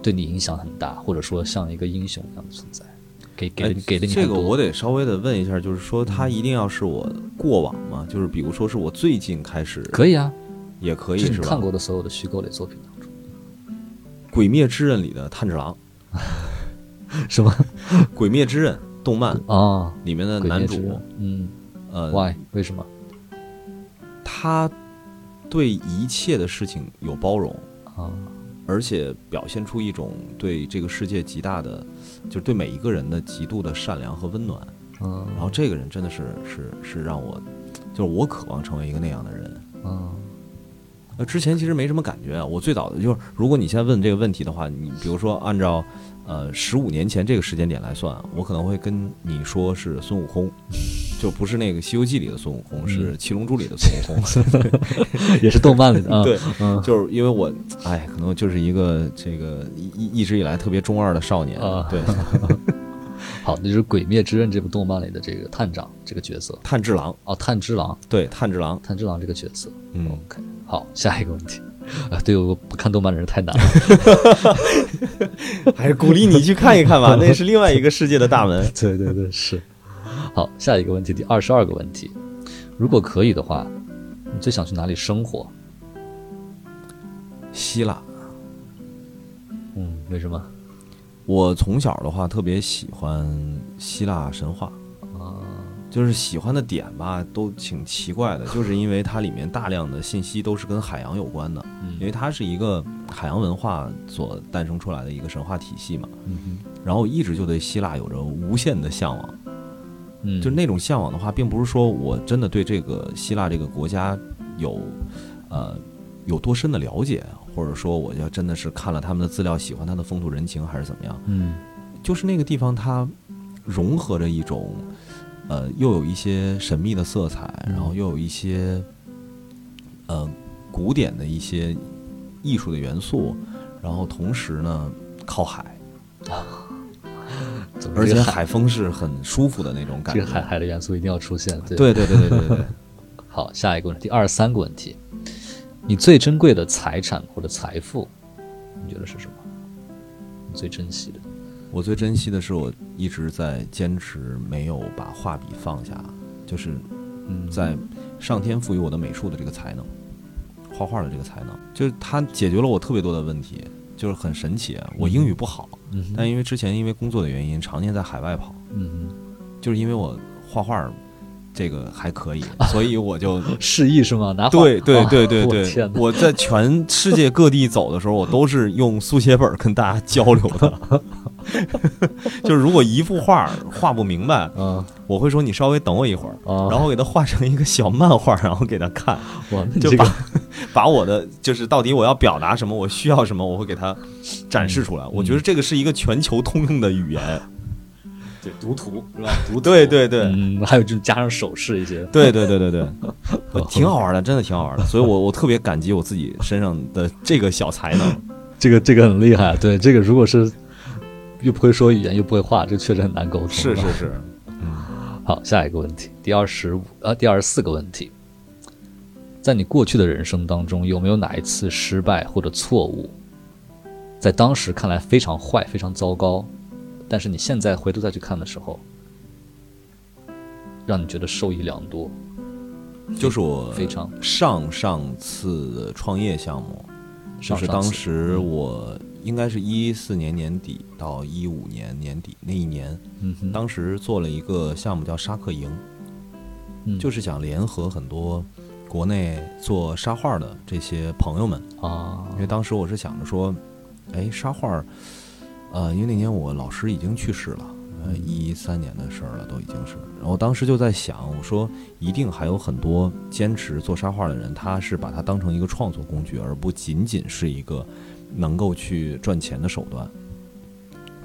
[SPEAKER 1] 对你影响很大，或者说像一个英雄一样的存在？给给了给了你
[SPEAKER 2] 哎这个我得稍微的问一下，就是说他一定要是我过往吗？就是比如说是我最近开始
[SPEAKER 1] 可以啊，
[SPEAKER 2] 也可以
[SPEAKER 1] 就是？看过的所有的虚构类作品当中，《
[SPEAKER 2] 鬼灭之刃》里的炭治郎，
[SPEAKER 1] 什么《
[SPEAKER 2] 鬼灭之刃》动漫
[SPEAKER 1] 啊？
[SPEAKER 2] 里面的男主，
[SPEAKER 1] 嗯
[SPEAKER 2] 呃
[SPEAKER 1] ，，Why？为什么
[SPEAKER 2] 他对一切的事情有包容，
[SPEAKER 1] 啊？
[SPEAKER 2] 而且表现出一种对这个世界极大的，就是对每一个人的极度的善良和温暖。
[SPEAKER 1] 嗯
[SPEAKER 2] 然后这个人真的是是是让我，就是我渴望成为一个那样的人。
[SPEAKER 1] 嗯
[SPEAKER 2] 呃，之前其实没什么感觉啊。我最早的就是，如果你现在问这个问题的话，你比如说按照呃十五年前这个时间点来算，我可能会跟你说是孙悟空，就不是那个《西游记》里的孙悟空，是《七龙珠》里的孙悟空。
[SPEAKER 1] 也是动漫里的啊。
[SPEAKER 2] 对，
[SPEAKER 1] 嗯
[SPEAKER 2] 就是因为我，哎，可能就是一个这个一一一直以来特别中二的少年。
[SPEAKER 1] 啊
[SPEAKER 2] 对，
[SPEAKER 1] 好，那就是《鬼灭之刃》这部动漫里的这个探长这个角色
[SPEAKER 2] 炭治郎，
[SPEAKER 1] 哦，炭治郎，
[SPEAKER 2] 对，炭治郎，
[SPEAKER 1] 炭治郎这个角色。
[SPEAKER 2] 嗯
[SPEAKER 1] ，OK，好，下一个问题啊，对我不看动漫的人太难了。
[SPEAKER 2] 还是鼓励你去看一看吧，那是另外一个世界的大门。
[SPEAKER 1] 对对对，是。好，下一个问题，第二十二个问题，如果可以的话，你最想去哪里生活？
[SPEAKER 2] 希腊，
[SPEAKER 1] 嗯，为什么？
[SPEAKER 2] 我从小的话特别喜欢希腊神话。
[SPEAKER 1] 啊，
[SPEAKER 2] 就是喜欢的点吧，都挺奇怪的，就是因为它里面大量的信息都是跟海洋有关的，
[SPEAKER 1] 嗯
[SPEAKER 2] 因为它是一个海洋文化所诞生出来的一个神话体系嘛。
[SPEAKER 1] 嗯
[SPEAKER 2] 然后我一直就对希腊有着无限的向往，
[SPEAKER 1] 嗯，
[SPEAKER 2] 就那种向往的话，并不是说我真的对这个希腊这个国家有呃有多深的了解，或者说我要真的是看了他们的资料，喜欢他的风土人情，还是怎么样？
[SPEAKER 1] 嗯
[SPEAKER 2] 就是那个地方它融合着一种呃，又有一些神秘的色彩，然后又有一些呃古典的一些艺术的元素，然后同时呢靠海，而且海风是很舒服的那种感觉。
[SPEAKER 1] 这个海海的元素一定要出现。对
[SPEAKER 2] 对对对对对对。
[SPEAKER 1] 好，下一个问题，第二十三个问题，你最珍贵的财产或者财富，你觉得是什么？你最珍惜的？
[SPEAKER 2] 我最珍惜的是我一直在坚持没有把画笔放下，就是在上天赋予我的美术的这个才能，画画的这个才能，就是它解决了我特别多的问题，就是很神奇。我英语不好，但因为之前因为工作的原因，常年在海外跑，嗯就是因为我画画。这个还可以，所以 我就
[SPEAKER 1] 示意是吗？拿
[SPEAKER 2] 对对对对对，我在全世界各地走的时候，我都是用速写本跟大家交流的。就是如果一幅画画不明白，嗯，我会说你稍微等我一会儿，然后给他画成一个小漫画，然后给他看，就把把我的就是到底我要表达什么，我需要什么，我会给他展示出来。我觉得这个是一个全球通用的语言。
[SPEAKER 1] 对，读图是吧？读
[SPEAKER 2] 对对对，
[SPEAKER 1] 嗯，还有就加上手势一些，
[SPEAKER 2] 对对对对对，挺好玩的，真的挺好玩的。所以我 我特别感激我自己身上的这个小才能，
[SPEAKER 1] 这个这个很厉害。对，这个如果是又不会说语言又不会画，这确实很难沟通。
[SPEAKER 2] 是是是，
[SPEAKER 1] 嗯。好，下一个问题，第二十五呃第二十四个问题，在你过去的人生当中，有没有哪一次失败或者错误，在当时看来非常坏、非常糟糕？但是你现在回头再去看的时候，让你觉得受益良多，
[SPEAKER 2] 就是我
[SPEAKER 1] 非常。
[SPEAKER 2] 上上次创业项目，就是当时我应该是一四年年底到一五年年底那一年，当时做了一个项目叫沙克营，就是想联合很多国内做沙画的这些朋友们。
[SPEAKER 1] 啊，
[SPEAKER 2] 因为当时我是想着说，哎，沙画。呃，因为那年我老师已经去世了，呃，一三年的事儿了，都已经是。然后当时就在想，我说一定还有很多坚持做沙画的人，他是把它当成一个创作工具，而不仅仅是一个能够去赚钱的手段。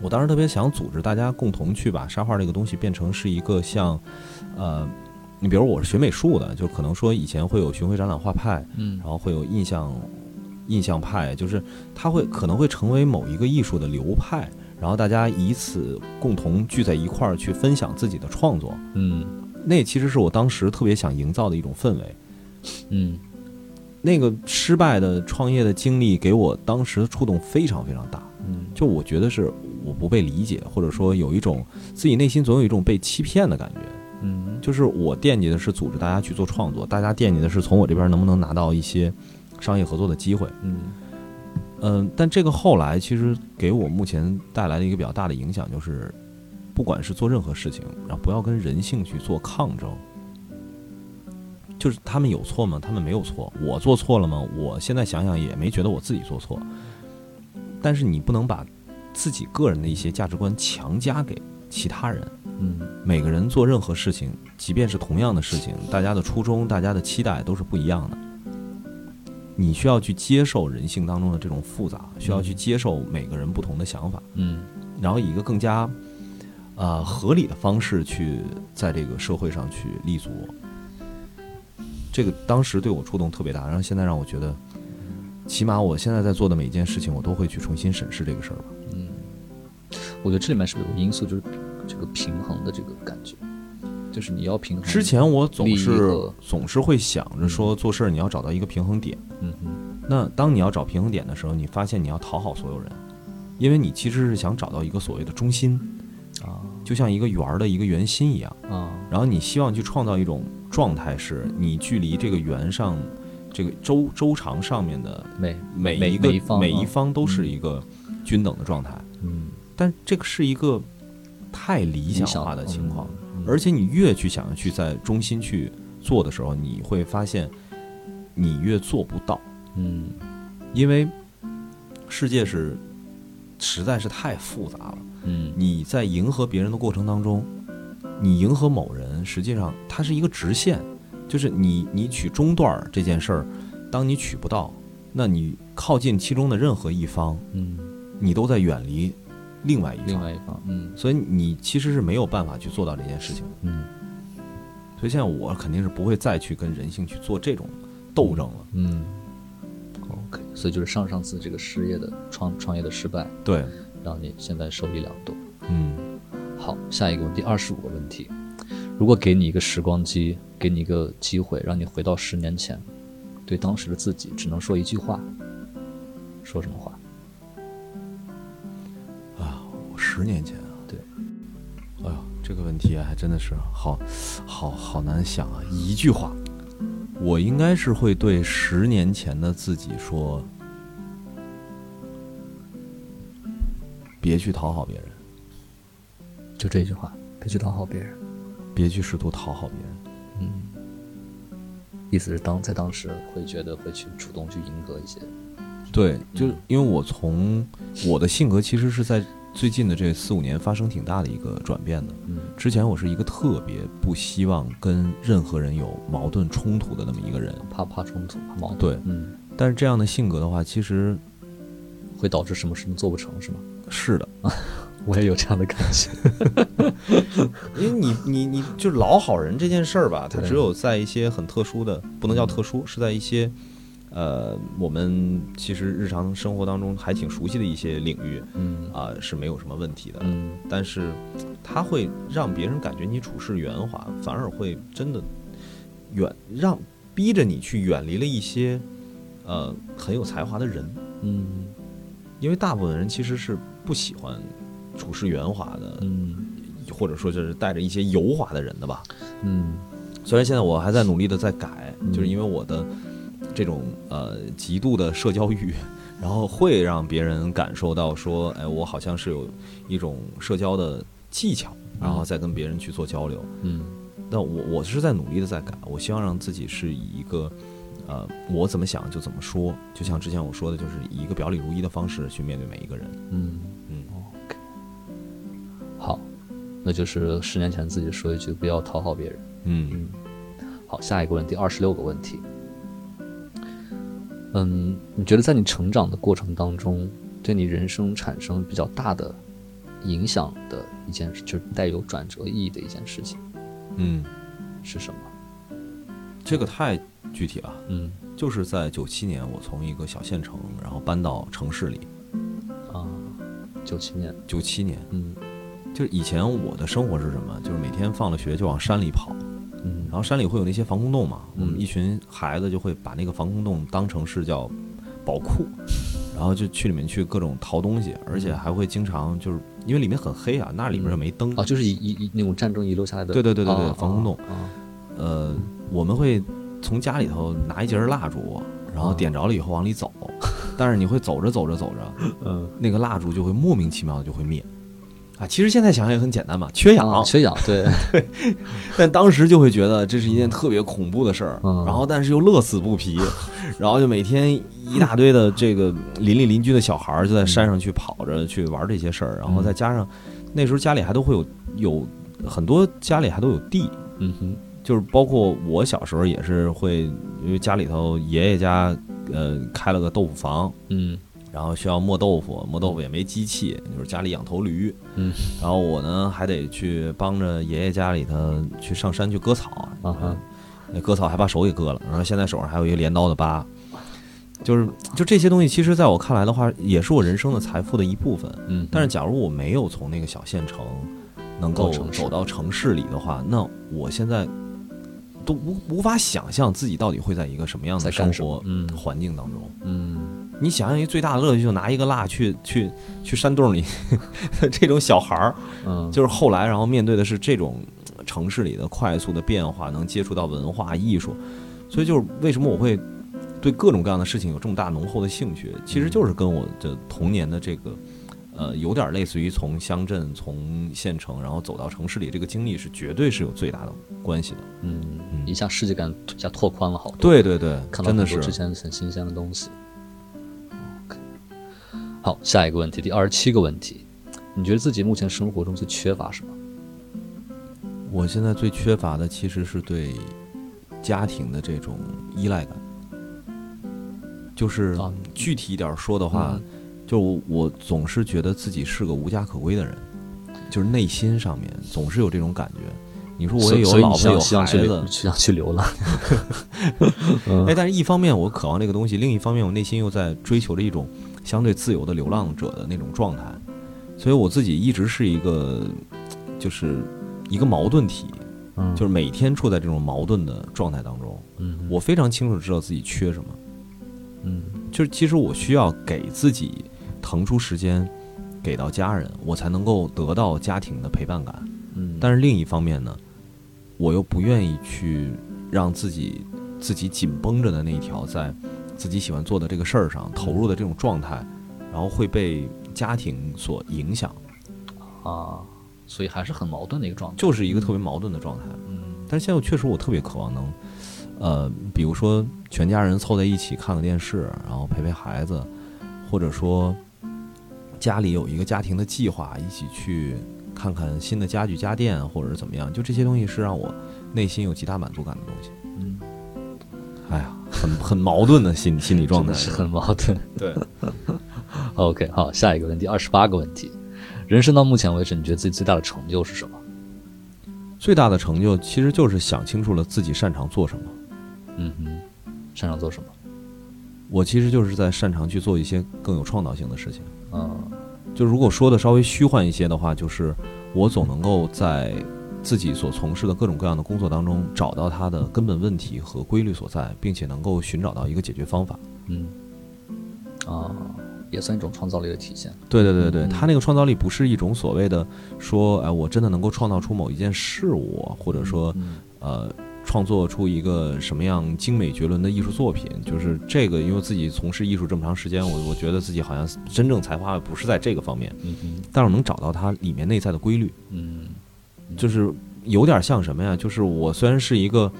[SPEAKER 2] 我当时特别想组织大家共同去把沙画这个东西变成是一个像，呃，你比如我是学美术的，就可能说以前会有巡回展览画派，嗯，然后会有印象。印象派就是他会可能会成为某一个艺术的流派，然后大家以此共同聚在一块儿去分享自己的创作。
[SPEAKER 1] 嗯，
[SPEAKER 2] 那其实是我当时特别想营造的一种氛围。
[SPEAKER 1] 嗯，
[SPEAKER 2] 那个失败的创业的经历给我当时的触动非常非常大。
[SPEAKER 1] 嗯，
[SPEAKER 2] 就我觉得是我不被理解，或者说有一种自己内心总有一种被欺骗的感觉。
[SPEAKER 1] 嗯，
[SPEAKER 2] 就是我惦记的是组织大家去做创作，大家惦记的是从我这边能不能拿到一些。商业合作的机会，
[SPEAKER 1] 嗯
[SPEAKER 2] 嗯，但这个后来其实给我目前带来的一个比较大的影响，就是不管是做任何事情，然后不要跟人性去做抗争。就是他们有错吗？他们没有错。我做错了吗？我现在想想也没觉得我自己做错。但是你不能把自己个人的一些价值观强加给其他人。
[SPEAKER 1] 嗯，
[SPEAKER 2] 每个人做任何事情，即便是同样的事情，大家的初衷、大家的期待都是不一样的。你需要去接受人性当中的这种复杂，需要去接受每个人不同的想法，
[SPEAKER 1] 嗯，
[SPEAKER 2] 然后以一个更加，呃合理的方式去在这个社会上去立足。这个当时对我触动特别大，然后现在让我觉得，起码我现在在做的每一件事情，我都会去重新审视这个事儿吧。
[SPEAKER 1] 嗯，我觉得这里面是不是有个因素，就是这个平衡的这个感觉。就是你要平衡。
[SPEAKER 2] 之前我总是总是会想着说做事儿你要找到一个平衡点。
[SPEAKER 1] 嗯哼。
[SPEAKER 2] 那当你要找平衡点的时候，你发现你要讨好所有人，因为你其实是想找到一个所谓的中心
[SPEAKER 1] 啊，
[SPEAKER 2] 就像一个圆儿的一个圆心一样
[SPEAKER 1] 啊。
[SPEAKER 2] 然后你希望去创造一种状态，是你距离这个圆上这个周周长上面的
[SPEAKER 1] 每
[SPEAKER 2] 每一个每
[SPEAKER 1] 一
[SPEAKER 2] 方都是一个均等的状态。
[SPEAKER 1] 嗯。
[SPEAKER 2] 但这个是一个太理想化的情况。而且你越去想要去在中心去做的时候，你会发现你越做不到。
[SPEAKER 1] 嗯，
[SPEAKER 2] 因为世界是实在是太复杂了。
[SPEAKER 1] 嗯，
[SPEAKER 2] 你在迎合别人的过程当中，你迎合某人，实际上它是一个直线，就是你你取中段这件事儿，当你取不到，那你靠近其中的任何一方，
[SPEAKER 1] 嗯，
[SPEAKER 2] 你都在远离。另外一方，
[SPEAKER 1] 另外一方，嗯，
[SPEAKER 2] 所以你其实是没有办法去做到这件事情，
[SPEAKER 1] 嗯，
[SPEAKER 2] 所以现在我肯定是不会再去跟人性去做这种斗争了。
[SPEAKER 1] 嗯，OK，所以就是上上次这个失业的创创业的失败，
[SPEAKER 2] 对，
[SPEAKER 1] 让你现在受益良多。
[SPEAKER 2] 嗯，
[SPEAKER 1] 好，下一个问题，二十五个问题。如果给你一个时光机，给你一个机会，让你回到十年前，对当时的自己只能说一句话，说什么话？
[SPEAKER 2] 十年前啊，
[SPEAKER 1] 对，
[SPEAKER 2] 哎呦，这个问题还真的是好，好好难想啊！一句话，我应该是会对十年前的自己说：别去讨好别人，
[SPEAKER 1] 就这句话，别去讨好别人。
[SPEAKER 2] 别去试图讨好别人。
[SPEAKER 1] 嗯，意思是当在当时会觉得会去主动去迎合一些。
[SPEAKER 2] 对，就是因为我从我的性格其实是在最近的这四五年发生挺大的一个转变的。
[SPEAKER 1] 嗯
[SPEAKER 2] 之前我是一个特别不希望跟任何人有矛盾冲突的那么一个人，
[SPEAKER 1] 怕怕冲突，怕矛盾。
[SPEAKER 2] 对
[SPEAKER 1] 嗯，
[SPEAKER 2] 但是这样的性格的话，其实
[SPEAKER 1] 会导致什么事情做不成，是吗？
[SPEAKER 2] 是的，
[SPEAKER 1] 我也有这样的感觉。
[SPEAKER 2] 因为你你你就老好人这件事儿吧，它只有在一些很特殊的，不能叫特殊，是在一些呃我们其实日常生活当中还挺熟悉的一些领域
[SPEAKER 1] 嗯。
[SPEAKER 2] 啊、是没有什么问题的。
[SPEAKER 1] 嗯。
[SPEAKER 2] 但是它会让别人感觉你处事圆滑，反而会真的远让逼着你去远离了一些呃很有才华的人，
[SPEAKER 1] 嗯。
[SPEAKER 2] 因为大部分人其实是不喜欢处事圆滑的，
[SPEAKER 1] 嗯。
[SPEAKER 2] 或者说就是带着一些油滑的人的吧。
[SPEAKER 1] 嗯。
[SPEAKER 2] 虽然现在我还在努力的在改，
[SPEAKER 1] 嗯。
[SPEAKER 2] 就是因为我的这种呃极度的社交欲，然后会让别人感受到说，哎，我好像是有一种社交的技巧，然后再跟别人去做交流。
[SPEAKER 1] 嗯
[SPEAKER 2] 那我我是在努力的在改，我希望让自己是以一个，呃，我怎么想就怎么说，就像之前我说的，就是以一个表里如一的方式去面对每一个人。
[SPEAKER 1] 嗯
[SPEAKER 2] 嗯
[SPEAKER 1] ，OK。好，那就是十年前自己说一句，不要讨好别人。
[SPEAKER 2] 嗯嗯
[SPEAKER 1] 好，下一个问题，二十六个问题。嗯，你觉得在你成长的过程当中，对你人生产生比较大的影响的一件事，就是带有转折意义的一件事情
[SPEAKER 2] 嗯，
[SPEAKER 1] 是什么？
[SPEAKER 2] 这个太具体了，
[SPEAKER 1] 嗯
[SPEAKER 2] 就是在九七年，我从一个小县城，然后搬到城市里。
[SPEAKER 1] 啊，九七年，
[SPEAKER 2] 九七年，
[SPEAKER 1] 嗯
[SPEAKER 2] 就是以前我的生活是什么？就是每天放了学就往山里跑，
[SPEAKER 1] 嗯。
[SPEAKER 2] 然后山里会有那些防空洞嘛，我们
[SPEAKER 1] 嗯。
[SPEAKER 2] 一群孩子就会把那个防空洞当成是叫宝库，然后就去里面去各种淘东西，而且还会经常就是因为里面很黑啊，那里面是没灯
[SPEAKER 1] 啊，就是一一一那种战争遗留下来的，
[SPEAKER 2] 对对对对对
[SPEAKER 1] 啊
[SPEAKER 2] 防空洞
[SPEAKER 1] 啊，
[SPEAKER 2] 呃，我们会从家里头拿一截蜡烛，然后
[SPEAKER 1] 啊
[SPEAKER 2] 点着了以后往里走，但是你会走着走着走着，
[SPEAKER 1] 嗯，
[SPEAKER 2] 那个蜡烛就会莫名其妙的就会灭。啊，其实现在想想也很简单嘛，缺氧，
[SPEAKER 1] 啊缺氧，对，
[SPEAKER 2] 但当时就会觉得这是一件特别恐怖的事儿，
[SPEAKER 1] 嗯
[SPEAKER 2] 然后但是又乐此不疲，然后就每天一大堆的这个邻里邻居的小孩儿就在山上去跑着去玩这些事儿，然后再加上那时候家里还都会有有很多家里还都有地，
[SPEAKER 1] 嗯哼，
[SPEAKER 2] 就是包括我小时候也是会，因为家里头爷爷家呃开了个豆腐房，
[SPEAKER 1] 嗯
[SPEAKER 2] 然后需要磨豆腐，磨豆腐也没机器，就是家里养头驴，
[SPEAKER 1] 嗯，
[SPEAKER 2] 然后我呢还得去帮着爷爷家里头去上山去割草，
[SPEAKER 1] 啊哈，
[SPEAKER 2] 那割草还把手给割了，然后现在手上还有一个镰刀的疤，就是就这些东西，其实在我看来的话，也是我人生的财富的一部分。
[SPEAKER 1] 嗯，
[SPEAKER 2] 但是假如我没有从那个小县城能够走到城市里的话，那我现在都无无法想象自己到底会在一个什么样的生活
[SPEAKER 1] 嗯。
[SPEAKER 2] 环境当中。
[SPEAKER 1] 嗯
[SPEAKER 2] 你想象一最大的乐趣，就拿一个蜡去去去山洞里，这种小孩儿，
[SPEAKER 1] 嗯，
[SPEAKER 2] 就是后来然后面对的是这种呃城市里的快速的变化，能接触到文化艺术，所以就是为什么我会对各种各样的事情有这么大浓厚的兴趣，其实就是跟我的童年的这个。呃，有点类似于从乡镇、从县城，然后走到城市里，这个经历是绝对是有最大的关系的。
[SPEAKER 1] 嗯
[SPEAKER 2] 嗯
[SPEAKER 1] 一下世界感一下拓宽了好多，
[SPEAKER 2] 对对对，
[SPEAKER 1] 看到
[SPEAKER 2] 真的是
[SPEAKER 1] 很多之前很新鲜的东西。好，下一个问题，第二十七个问题，你觉得自己目前生活中最缺乏什么？
[SPEAKER 2] 我现在最缺乏的其实是对家庭的这种依赖感，就是
[SPEAKER 1] 啊
[SPEAKER 2] 具体一点说的话，
[SPEAKER 1] 嗯。
[SPEAKER 2] 就我我总是觉得自己是个无家可归的人，就是内心上面总是有这种感觉。你说我也有老婆有孩子，
[SPEAKER 1] 想去流浪，
[SPEAKER 2] 哎，但是一方面我渴望这个东西，另一方面我内心又在追求着一种相对自由的流浪者的那种状态，所以我自己一直是一个，就是一个矛盾体，
[SPEAKER 1] 嗯
[SPEAKER 2] 就是每天处在这种矛盾的状态当中。
[SPEAKER 1] 嗯
[SPEAKER 2] 我非常清楚知道自己缺什么，
[SPEAKER 1] 嗯
[SPEAKER 2] 就是其实我需要给自己腾出时间，给到家人，我才能够得到家庭的陪伴感。
[SPEAKER 1] 嗯，
[SPEAKER 2] 但是另一方面呢，我又不愿意去让自己自己紧绷着的那一条，在自己喜欢做的这个事儿上投入的这种状态，然后会被家庭所影响，
[SPEAKER 1] 啊，所以还是很矛盾的一个状态。
[SPEAKER 2] 就是一个特别矛盾的状态。
[SPEAKER 1] 嗯
[SPEAKER 2] 但是现在我确实我特别渴望能，呃，比如说全家人凑在一起看个电视，然后陪陪孩子，或者说家里有一个家庭的计划，一起去看看新的家具家电，或者是怎么样，就这些东西是让我内心有极大满足感的东西。
[SPEAKER 1] 嗯，
[SPEAKER 2] 哎呀，很很矛盾的心 心理状态，
[SPEAKER 1] 是很矛盾。
[SPEAKER 2] 对。
[SPEAKER 1] OK，好，下一个问题，二十八个问题。人生到目前为止，你觉得自己最大的成就是什么？
[SPEAKER 2] 最大的成就其实就是想清楚了自己擅长做什么。
[SPEAKER 1] 嗯哼，擅长做什么？
[SPEAKER 2] 我其实就是在擅长去做一些更有创造性的事情。
[SPEAKER 1] 嗯
[SPEAKER 2] 就如果说的稍微虚幻一些的话，就是我总能够在自己所从事的各种各样的工作当中找到它的根本问题和规律所在，并且能够寻找到一个解决方法。
[SPEAKER 1] 嗯，啊，也算一种创造力的体现。
[SPEAKER 2] 对对对对，
[SPEAKER 1] 嗯
[SPEAKER 2] 他那个创造力不是一种所谓的说，哎，我真的能够创造出某一件事物，或者说
[SPEAKER 1] 嗯。
[SPEAKER 2] 呃，创作出一个什么样精美绝伦的艺术作品，就是这个，因为自己从事艺术这么长时间，我我觉得自己好像真正才华不是在这个方面，
[SPEAKER 1] 嗯哼。
[SPEAKER 2] 但是我能找到它里面内在的规律，
[SPEAKER 1] 嗯
[SPEAKER 2] 就是有点像什么呀？就是我虽然是一个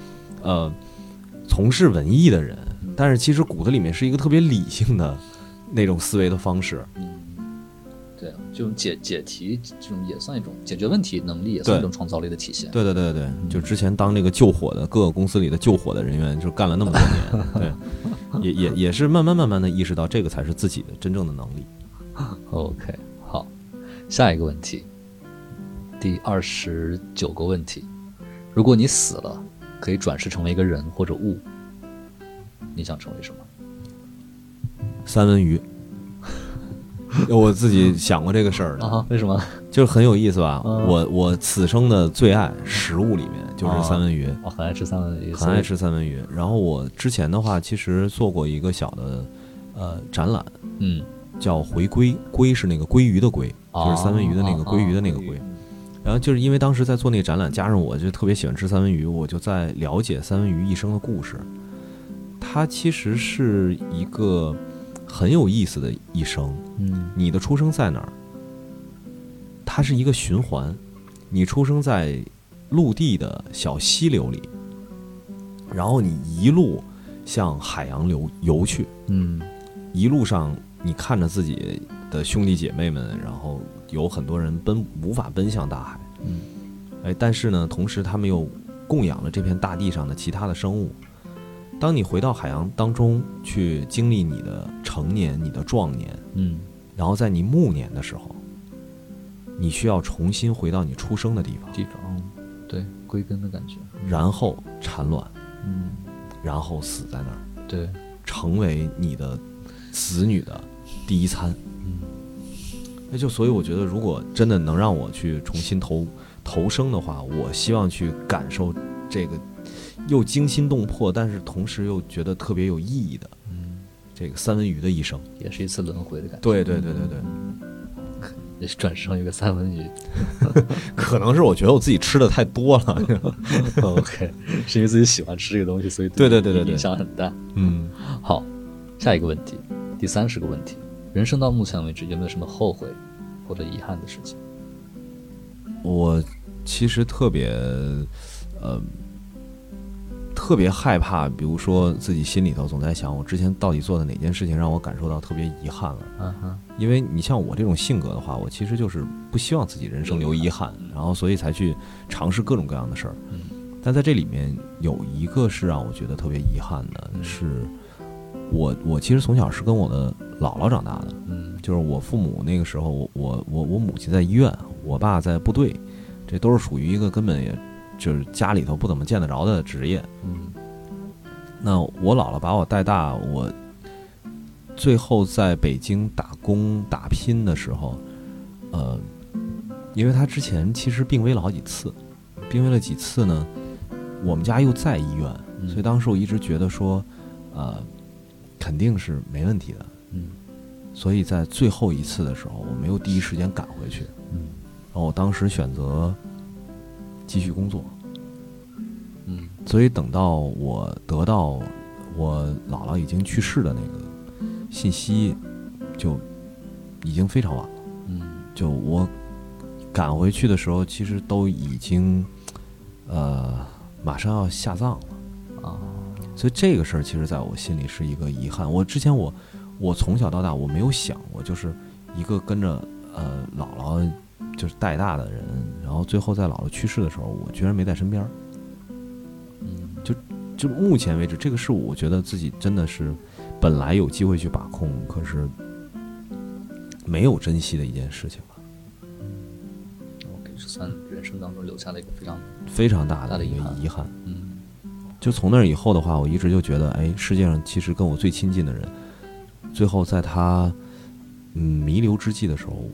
[SPEAKER 2] 呃从事文艺的人，但是其实骨子里面是一个特别理性的那种思维的方式。
[SPEAKER 1] 嗯，对，这种解解题，这种也算一种解决问题能力，也算一种创造力的体现。
[SPEAKER 2] 对对对对，就之前当那个救火的各个公司里的救火的人员，就干了那么多年，对，也也也是慢慢慢慢的意识到这个才是自己的真正的能力。
[SPEAKER 1] OK，好，下一个问题，第二十九个问题，如果你死了，可以转世成为一个人或者物，你想成为什么？
[SPEAKER 2] 三文鱼，我自己想过这个事儿的，
[SPEAKER 1] 啊？为什么？
[SPEAKER 2] 就是很有意思吧？
[SPEAKER 1] 嗯
[SPEAKER 2] 我我此生的最爱食物里面就是
[SPEAKER 1] 啊
[SPEAKER 2] 三文鱼。
[SPEAKER 1] 我很爱吃三文鱼，
[SPEAKER 2] 很爱吃三文鱼。然后我之前的话，其实做过一个小的呃展览，
[SPEAKER 1] 嗯，
[SPEAKER 2] 叫“回归”，龟是那个鲑鱼的鲑，
[SPEAKER 1] 哦
[SPEAKER 2] 就是三文鱼的那个鲑鱼的那个鲑。然后就是因为当时在做那个展览，加上我就特别喜欢吃三文鱼，我就在了解三文鱼一生的故事。它其实是一个很有意思的一生。
[SPEAKER 1] 嗯
[SPEAKER 2] 你的出生在哪儿？它是一个循环。你出生在陆地的小溪流里，然后你一路向海洋流游去，
[SPEAKER 1] 嗯
[SPEAKER 2] 一路上你看着自己的兄弟姐妹们，然后有很多人奔无法奔向大海，
[SPEAKER 1] 嗯。
[SPEAKER 2] 哎，但是呢，同时他们又供养了这片大地上的其他的生物。当你回到海洋当中去经历你的成年、你的壮年，
[SPEAKER 1] 嗯。
[SPEAKER 2] 然后在你暮年的时候，你需要重新回到你出生的地方，
[SPEAKER 1] 地方，嗯对，归根的感觉。
[SPEAKER 2] 然后产卵，
[SPEAKER 1] 嗯，
[SPEAKER 2] 然后死在那儿，
[SPEAKER 1] 对，
[SPEAKER 2] 成为你的子女的第一餐。
[SPEAKER 1] 嗯
[SPEAKER 2] 那就所以我觉得，如果真的能让我去重新投投生的话，我希望去感受这个又惊心动魄，但是同时又觉得特别有意义的
[SPEAKER 1] 嗯，
[SPEAKER 2] 这个三文鱼的一生。
[SPEAKER 1] 也是一次轮回的感觉。
[SPEAKER 2] 对对对对对，
[SPEAKER 1] 也是转世成一个三文鱼。
[SPEAKER 2] 可能是我觉得我自己吃的太多了。
[SPEAKER 1] OK，是因为自己喜欢吃这个东西，所以
[SPEAKER 2] 对对对对对
[SPEAKER 1] 影响很大。
[SPEAKER 2] 嗯，
[SPEAKER 1] 好，下一个问题，第三十个问题，人生到目前为止有没有什么后悔或者遗憾的事情？
[SPEAKER 2] 我其实特别呃特别害怕，比如说自己心里头总在想，我之前到底做的哪件事情让我感受到特别遗憾了。
[SPEAKER 1] 嗯哼，
[SPEAKER 2] 因为你像我这种性格的话，我其实就是不希望自己人生留遗憾，然后所以才去尝试各种各样的事儿。
[SPEAKER 1] 嗯
[SPEAKER 2] 但在这里面有一个是让我觉得特别遗憾的，是我我其实从小是跟我的姥姥长大的，
[SPEAKER 1] 嗯。
[SPEAKER 2] 就是我父母那个时候，我我我我母亲在医院，我爸在部队，这都是属于一个根本也就是家里头不怎么见得着的职业。
[SPEAKER 1] 嗯。
[SPEAKER 2] 那我姥姥把我带大，我最后在北京打工打拼的时候，呃，因为她之前其实病危了好几次，病危了几次呢，我们家又在医院，
[SPEAKER 1] 嗯。
[SPEAKER 2] 所以当时我一直觉得说，呃，肯定是没问题的。
[SPEAKER 1] 嗯
[SPEAKER 2] 所以在最后一次的时候，我没有第一时间赶回去，
[SPEAKER 1] 嗯
[SPEAKER 2] 然后我当时选择继续工作。
[SPEAKER 1] 嗯
[SPEAKER 2] 所以等到我得到我姥姥已经去世的那个信息，就已经非常晚了。
[SPEAKER 1] 嗯
[SPEAKER 2] 就我赶回去的时候，其实都已经呃马上要下葬了。
[SPEAKER 1] 啊
[SPEAKER 2] 所以这个事儿其实在我心里是一个遗憾。我之前我我从小到大我没有想过，就是一个跟着呃姥姥就是带大的人，然后最后在姥姥去世的时候，我居然没在身边儿。
[SPEAKER 1] 嗯
[SPEAKER 2] 就就目前为止，这个是我觉得自己真的是本来有机会去把控，可是没有珍惜的一件事情吧
[SPEAKER 1] 算人生当中留下了一个非常
[SPEAKER 2] 非常大的一个
[SPEAKER 1] 遗憾。嗯
[SPEAKER 2] 就从那以后的话，我一直就觉得，哎，世界上其实跟我最亲近的人，最后在他嗯弥留之际的时候，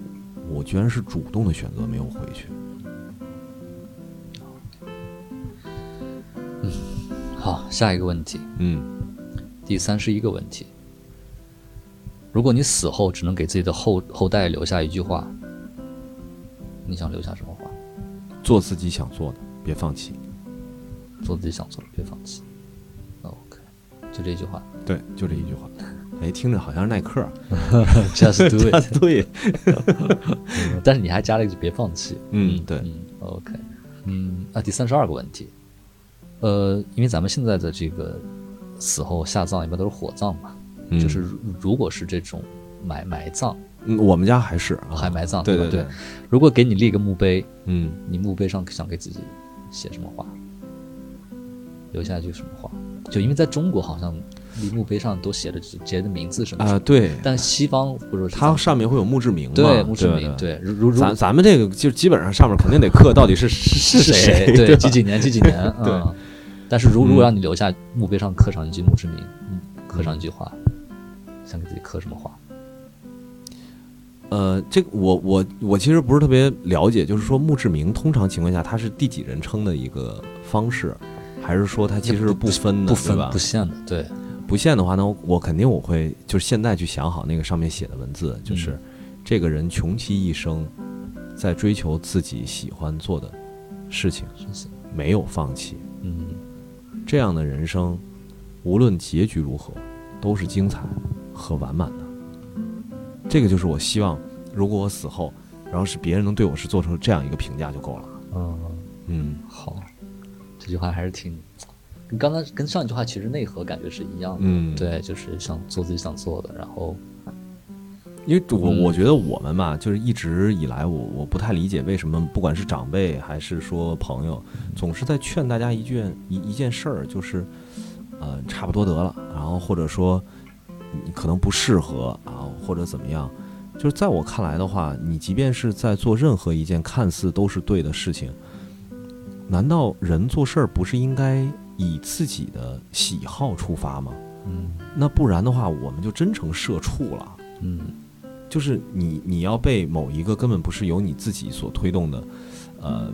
[SPEAKER 2] 我居然是主动的选择没有回去。
[SPEAKER 1] 嗯好，下一个问题，
[SPEAKER 2] 嗯，
[SPEAKER 1] 第三十一个问题：如果你死后只能给自己的后后代留下一句话，你想留下什么话？
[SPEAKER 2] 做自己想做的，别放弃。
[SPEAKER 1] 做自己想做的，别放弃。OK，就这句话
[SPEAKER 2] 对，就这一句话。哎，听着好像是耐克。
[SPEAKER 1] Just do it。
[SPEAKER 2] 对，
[SPEAKER 1] 但是你还加了一句“别放弃”。
[SPEAKER 2] 嗯，对，
[SPEAKER 1] 嗯，OK，嗯，那第三十二个问题，呃，因为咱们现在的这个死后下葬一般都是火葬嘛，
[SPEAKER 2] 嗯
[SPEAKER 1] 就是如如果是这种埋埋葬、
[SPEAKER 2] 嗯我们家还是啊
[SPEAKER 1] 还埋葬，
[SPEAKER 2] 对对，
[SPEAKER 1] 如果给你立个墓碑，
[SPEAKER 2] 嗯。
[SPEAKER 1] 你墓碑上想给自己写什么话？留下一句什么话？就因为在中国好像立墓碑上都写着直接的名字什么
[SPEAKER 2] 啊、对，
[SPEAKER 1] 但西方或者是
[SPEAKER 2] 它上面会有墓志铭嘛？
[SPEAKER 1] 对墓志铭，
[SPEAKER 2] 对。
[SPEAKER 1] 对，如如如
[SPEAKER 2] 咱咱们这个就基本上上面肯定得刻到底是 是
[SPEAKER 1] 是
[SPEAKER 2] 谁，
[SPEAKER 1] 对，几几年几几年，
[SPEAKER 2] 对
[SPEAKER 1] 嗯。但是如如
[SPEAKER 2] 嗯
[SPEAKER 1] 果让你留下墓碑上刻上一句墓志铭，嗯，刻上一句话，想给自己刻什么话？
[SPEAKER 2] 呃，这个我我我其实不是特别了解，就是说墓志铭通常情况下它是第几人称的一个方式，还是说它其实是不分的，
[SPEAKER 1] 不分
[SPEAKER 2] 对吧
[SPEAKER 1] 不？限的，对，
[SPEAKER 2] 不限的话那，我肯定我会就是现在去想好那个上面写的文字，就是、
[SPEAKER 1] 嗯
[SPEAKER 2] 这个人穷其一生在追求自己喜欢做的事情，
[SPEAKER 1] 是是，
[SPEAKER 2] 没有放弃。
[SPEAKER 1] 嗯
[SPEAKER 2] 这样的人生，无论结局如何，都是精彩和完满的。这个就是我希望，如果我死后，然后是别人能对我是做出这样一个评价就够了。
[SPEAKER 1] 嗯，
[SPEAKER 2] 嗯，
[SPEAKER 1] 好，这句话还是挺，跟刚刚跟上一句话其实内核感觉是一样的，
[SPEAKER 2] 嗯。
[SPEAKER 1] 对，就是想做自己想做的，然后，
[SPEAKER 2] 因为我
[SPEAKER 1] 嗯
[SPEAKER 2] 我觉得我们嘛，就是一直以来我我不太理解为什么不管是长辈还是说朋友，总是在劝大家一件一一件事儿，就是呃差不多得了，然后或者说你可能不适合啊，或者怎么样。就是在我看来的话，你即便是在做任何一件看似都是对的事情，难道人做事儿不是应该以自己的喜好出发吗？
[SPEAKER 1] 嗯。
[SPEAKER 2] 那不然的话，我们就真成社畜了。
[SPEAKER 1] 嗯。
[SPEAKER 2] 就是你你要被某一个根本不是由你自己所推动的，呃，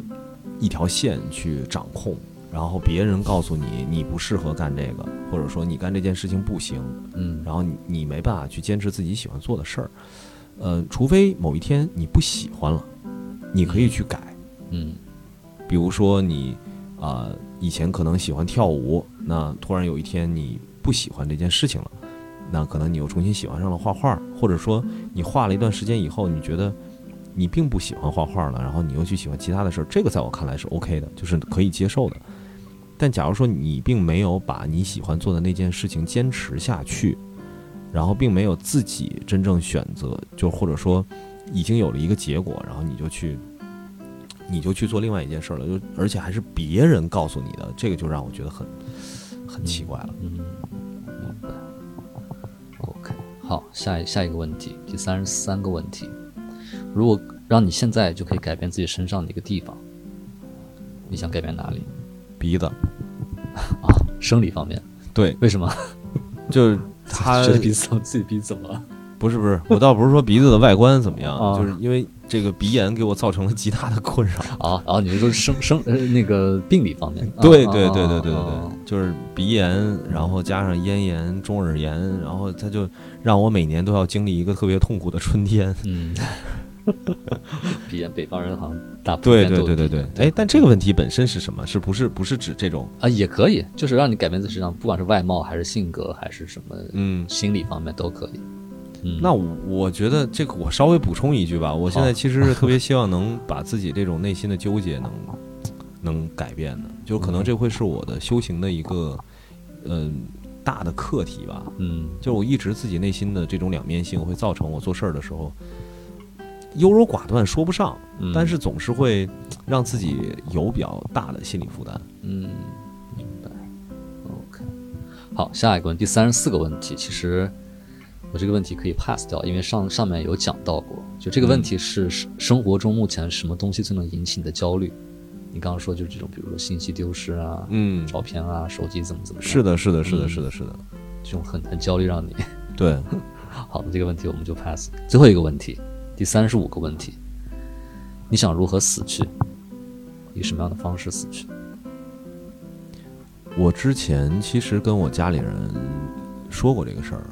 [SPEAKER 2] 一条线去掌控，然后别人告诉你你不适合干这个，或者说你干这件事情不行，
[SPEAKER 1] 嗯，
[SPEAKER 2] 然后你你没办法去坚持自己喜欢做的事儿，呃，除非某一天你不喜欢了，你可以去改，
[SPEAKER 1] 嗯
[SPEAKER 2] 比如说你啊、以前可能喜欢跳舞，那突然有一天你不喜欢这件事情了，那可能你又重新喜欢上了画画，或者说你画了一段时间以后，你觉得你并不喜欢画画了，然后你又去喜欢其他的事儿，这个在我看来是 OK 的，就是可以接受的。但假如说你并没有把你喜欢做的那件事情坚持下去，然后并没有自己真正选择，就或者说已经有了一个结果，然后你就去你就去做另外一件事儿了，就而且还是别人告诉你的，这个就让我觉得很很奇怪了。
[SPEAKER 1] 嗯，明白。OK，好，下一下一个问题，第三十三个问题，如果让你现在就可以改变自己身上的一个地方，你想改变哪里
[SPEAKER 2] 鼻子，
[SPEAKER 1] 啊？生理方面，
[SPEAKER 2] 对，
[SPEAKER 1] 为什么？
[SPEAKER 2] 就是 他
[SPEAKER 1] 觉得鼻子自己鼻子怎么了？
[SPEAKER 2] 不是不是，我倒不是说鼻子的外观怎么样，
[SPEAKER 1] 啊
[SPEAKER 2] 就是因为这个鼻炎给我造成了极大的困扰。
[SPEAKER 1] 啊啊！你是说生生呃那个病理方面？啊
[SPEAKER 2] 对对对对对对
[SPEAKER 1] 啊
[SPEAKER 2] 对，就是鼻炎，然后加上咽炎、中耳炎，然后他就让我每年都要经历一个特别痛苦的春天。
[SPEAKER 1] 嗯，鼻炎，北方人好像大部
[SPEAKER 2] 对对对对对，哎，但这个问题本身是什么？是不是不是指这种？
[SPEAKER 1] 啊也可以，就是让你改变自己身上，不管是外貌还是性格还是什么
[SPEAKER 2] 嗯，
[SPEAKER 1] 心理方面都可以。嗯，
[SPEAKER 2] 那我我觉得这个我稍微补充一句吧，我现在其实是特别希望能把自己这种内心的纠结能能改变的，就可能这会是我的修行的一个嗯、大的课题吧。
[SPEAKER 1] 嗯
[SPEAKER 2] 就我一直自己内心的这种两面性，会造成我做事儿的时候优柔寡断，说不上，
[SPEAKER 1] 嗯，
[SPEAKER 2] 但是总是会让自己有比较大的心理负担。
[SPEAKER 1] 嗯，明白。OK，好，下一个问题，第三十四个问题，其实我这个问题可以 pass 掉，因为上上面有讲到过。就这个问题是生生活中目前什么东西最能引起你的焦虑？你刚刚说就是这种，比如说信息丢失啊、
[SPEAKER 2] 嗯，
[SPEAKER 1] 照片啊、手机怎么怎么样，
[SPEAKER 2] 是的，是的，是的，
[SPEAKER 1] 嗯
[SPEAKER 2] 是的，是的，
[SPEAKER 1] 这种很很焦虑，让你
[SPEAKER 2] 对，
[SPEAKER 1] 好，那这个问题我们就 pass。最后一个问题，第三十五个问题，你想如何死去？以什么样的方式死去？
[SPEAKER 2] 我之前其实跟我家里人说过这个事儿，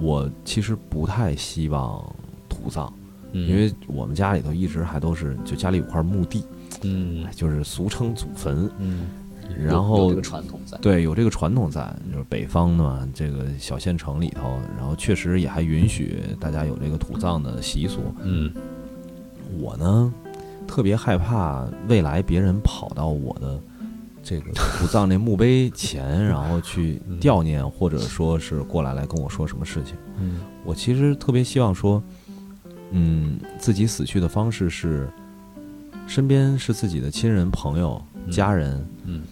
[SPEAKER 2] 我其实不太希望土葬，
[SPEAKER 1] 嗯，
[SPEAKER 2] 因为我们家里头一直还都是就家里有块墓地，
[SPEAKER 1] 嗯。
[SPEAKER 2] 就是俗称祖坟，
[SPEAKER 1] 嗯，
[SPEAKER 2] 然后
[SPEAKER 1] 有这个传统在，
[SPEAKER 2] 对，有这个传统在，就是北方呢，这个小县城里头，然后确实也还允许大家有这个土葬的习俗。
[SPEAKER 1] 嗯。
[SPEAKER 2] 我呢，特别害怕未来别人跑到我的这个土葬那墓碑前，然后去悼念，或者说是过来来跟我说什么事情。
[SPEAKER 1] 嗯。
[SPEAKER 2] 我其实特别希望说，嗯，自己死去的方式是，身边是自己的亲人、朋友、
[SPEAKER 1] 嗯。
[SPEAKER 2] 家人，
[SPEAKER 1] 嗯。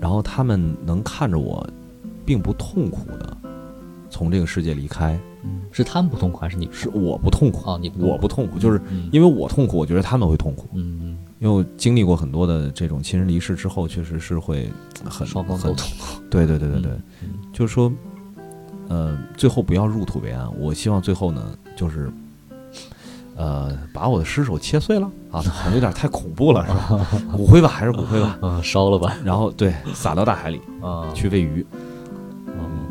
[SPEAKER 2] 然后他们能看着我，并不痛苦的从这个世界离开，
[SPEAKER 1] 嗯，是他们不痛苦还是你
[SPEAKER 2] 是我不痛苦，
[SPEAKER 1] 啊？你不
[SPEAKER 2] 我不痛苦，就是
[SPEAKER 1] 嗯
[SPEAKER 2] 因为我痛苦，我觉得他们会痛苦，
[SPEAKER 1] 嗯
[SPEAKER 2] 因为我经历过很多的这种亲人离世之后，确实是会很
[SPEAKER 1] 双方都
[SPEAKER 2] 很
[SPEAKER 1] 痛 苦，
[SPEAKER 2] 对对对对对，
[SPEAKER 1] 嗯
[SPEAKER 2] 就是说，呃，最后不要入土为安。我希望最后呢，就是，呃，把我的尸首切碎了啊，好像有点太恐怖了，是吧？骨灰吧，还是骨灰吧。
[SPEAKER 1] 嗯，烧了吧？
[SPEAKER 2] 然后对，撒到大海里
[SPEAKER 1] 啊，
[SPEAKER 2] 去喂鱼。
[SPEAKER 1] 嗯，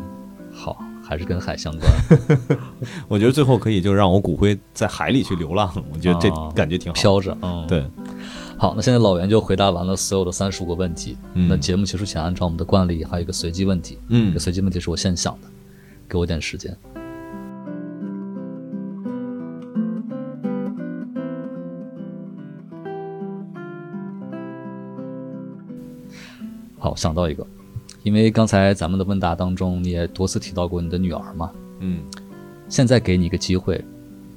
[SPEAKER 1] 好，还是跟海相关，
[SPEAKER 2] 我觉得最后可以就让我骨灰在海里去流浪，我觉得这
[SPEAKER 1] 啊
[SPEAKER 2] 感觉挺好。
[SPEAKER 1] 飘着。嗯，。
[SPEAKER 2] 对，
[SPEAKER 1] 好，那现在老袁就回答完了所有的三十五个问题。
[SPEAKER 2] 嗯
[SPEAKER 1] 那节目结束前，按照我们的惯例，还有一个随机问题。
[SPEAKER 2] 嗯
[SPEAKER 1] 这个随机问题是我现想的，给我点时间。好，想到一个，因为刚才咱们的问答当中，你也多次提到过你的女儿嘛。
[SPEAKER 2] 嗯，
[SPEAKER 1] 现在给你一个机会，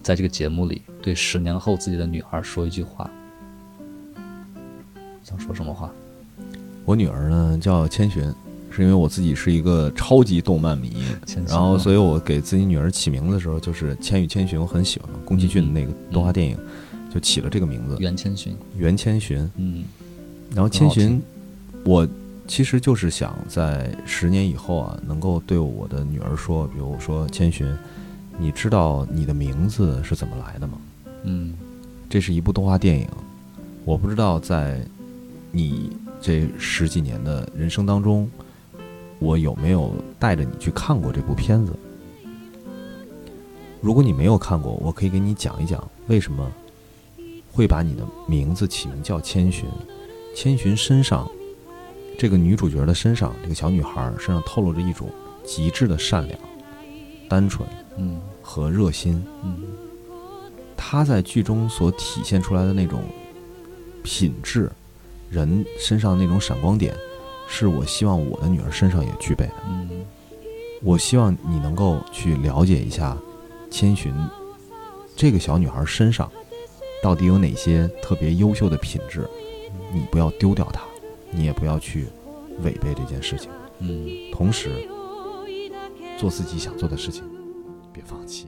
[SPEAKER 1] 在这个节目里对十年后自己的女儿说一句话，想说什么话？
[SPEAKER 2] 我女儿呢叫千寻，是因为我自己是一个超级动漫迷，然后
[SPEAKER 1] 嗯
[SPEAKER 2] 所以我给自己女儿起名字的时候，就是《千与千寻》，我很喜欢宫崎骏的那个动画电影，就起了这个名字
[SPEAKER 1] 袁千寻，
[SPEAKER 2] 袁千寻。
[SPEAKER 1] 嗯
[SPEAKER 2] 然后千寻我其实就是想在十年以后啊，能够对我的女儿说，比如说千寻，你知道你的名字是怎么来的吗？
[SPEAKER 1] 嗯
[SPEAKER 2] 这是一部动画电影，我不知道在你这十几年的人生当中，我有没有带着你去看过这部片子。如果你没有看过，我可以给你讲一讲为什么会把你的名字起名叫千寻。千寻身上，这个女主角的身上，这个小女孩身上透露着一种极致的善良、单纯
[SPEAKER 1] 嗯
[SPEAKER 2] 和热心。
[SPEAKER 1] 嗯
[SPEAKER 2] 她在剧中所体现出来的那种品质，人身上那种闪光点，是我希望我的女儿身上也具备的。
[SPEAKER 1] 嗯
[SPEAKER 2] 我希望你能够去了解一下千寻这个小女孩身上到底有哪些特别优秀的品质，你不要丢掉它，你也不要去违背这件事情。
[SPEAKER 1] 嗯，
[SPEAKER 2] 同时，做自己想做的事情，别放弃。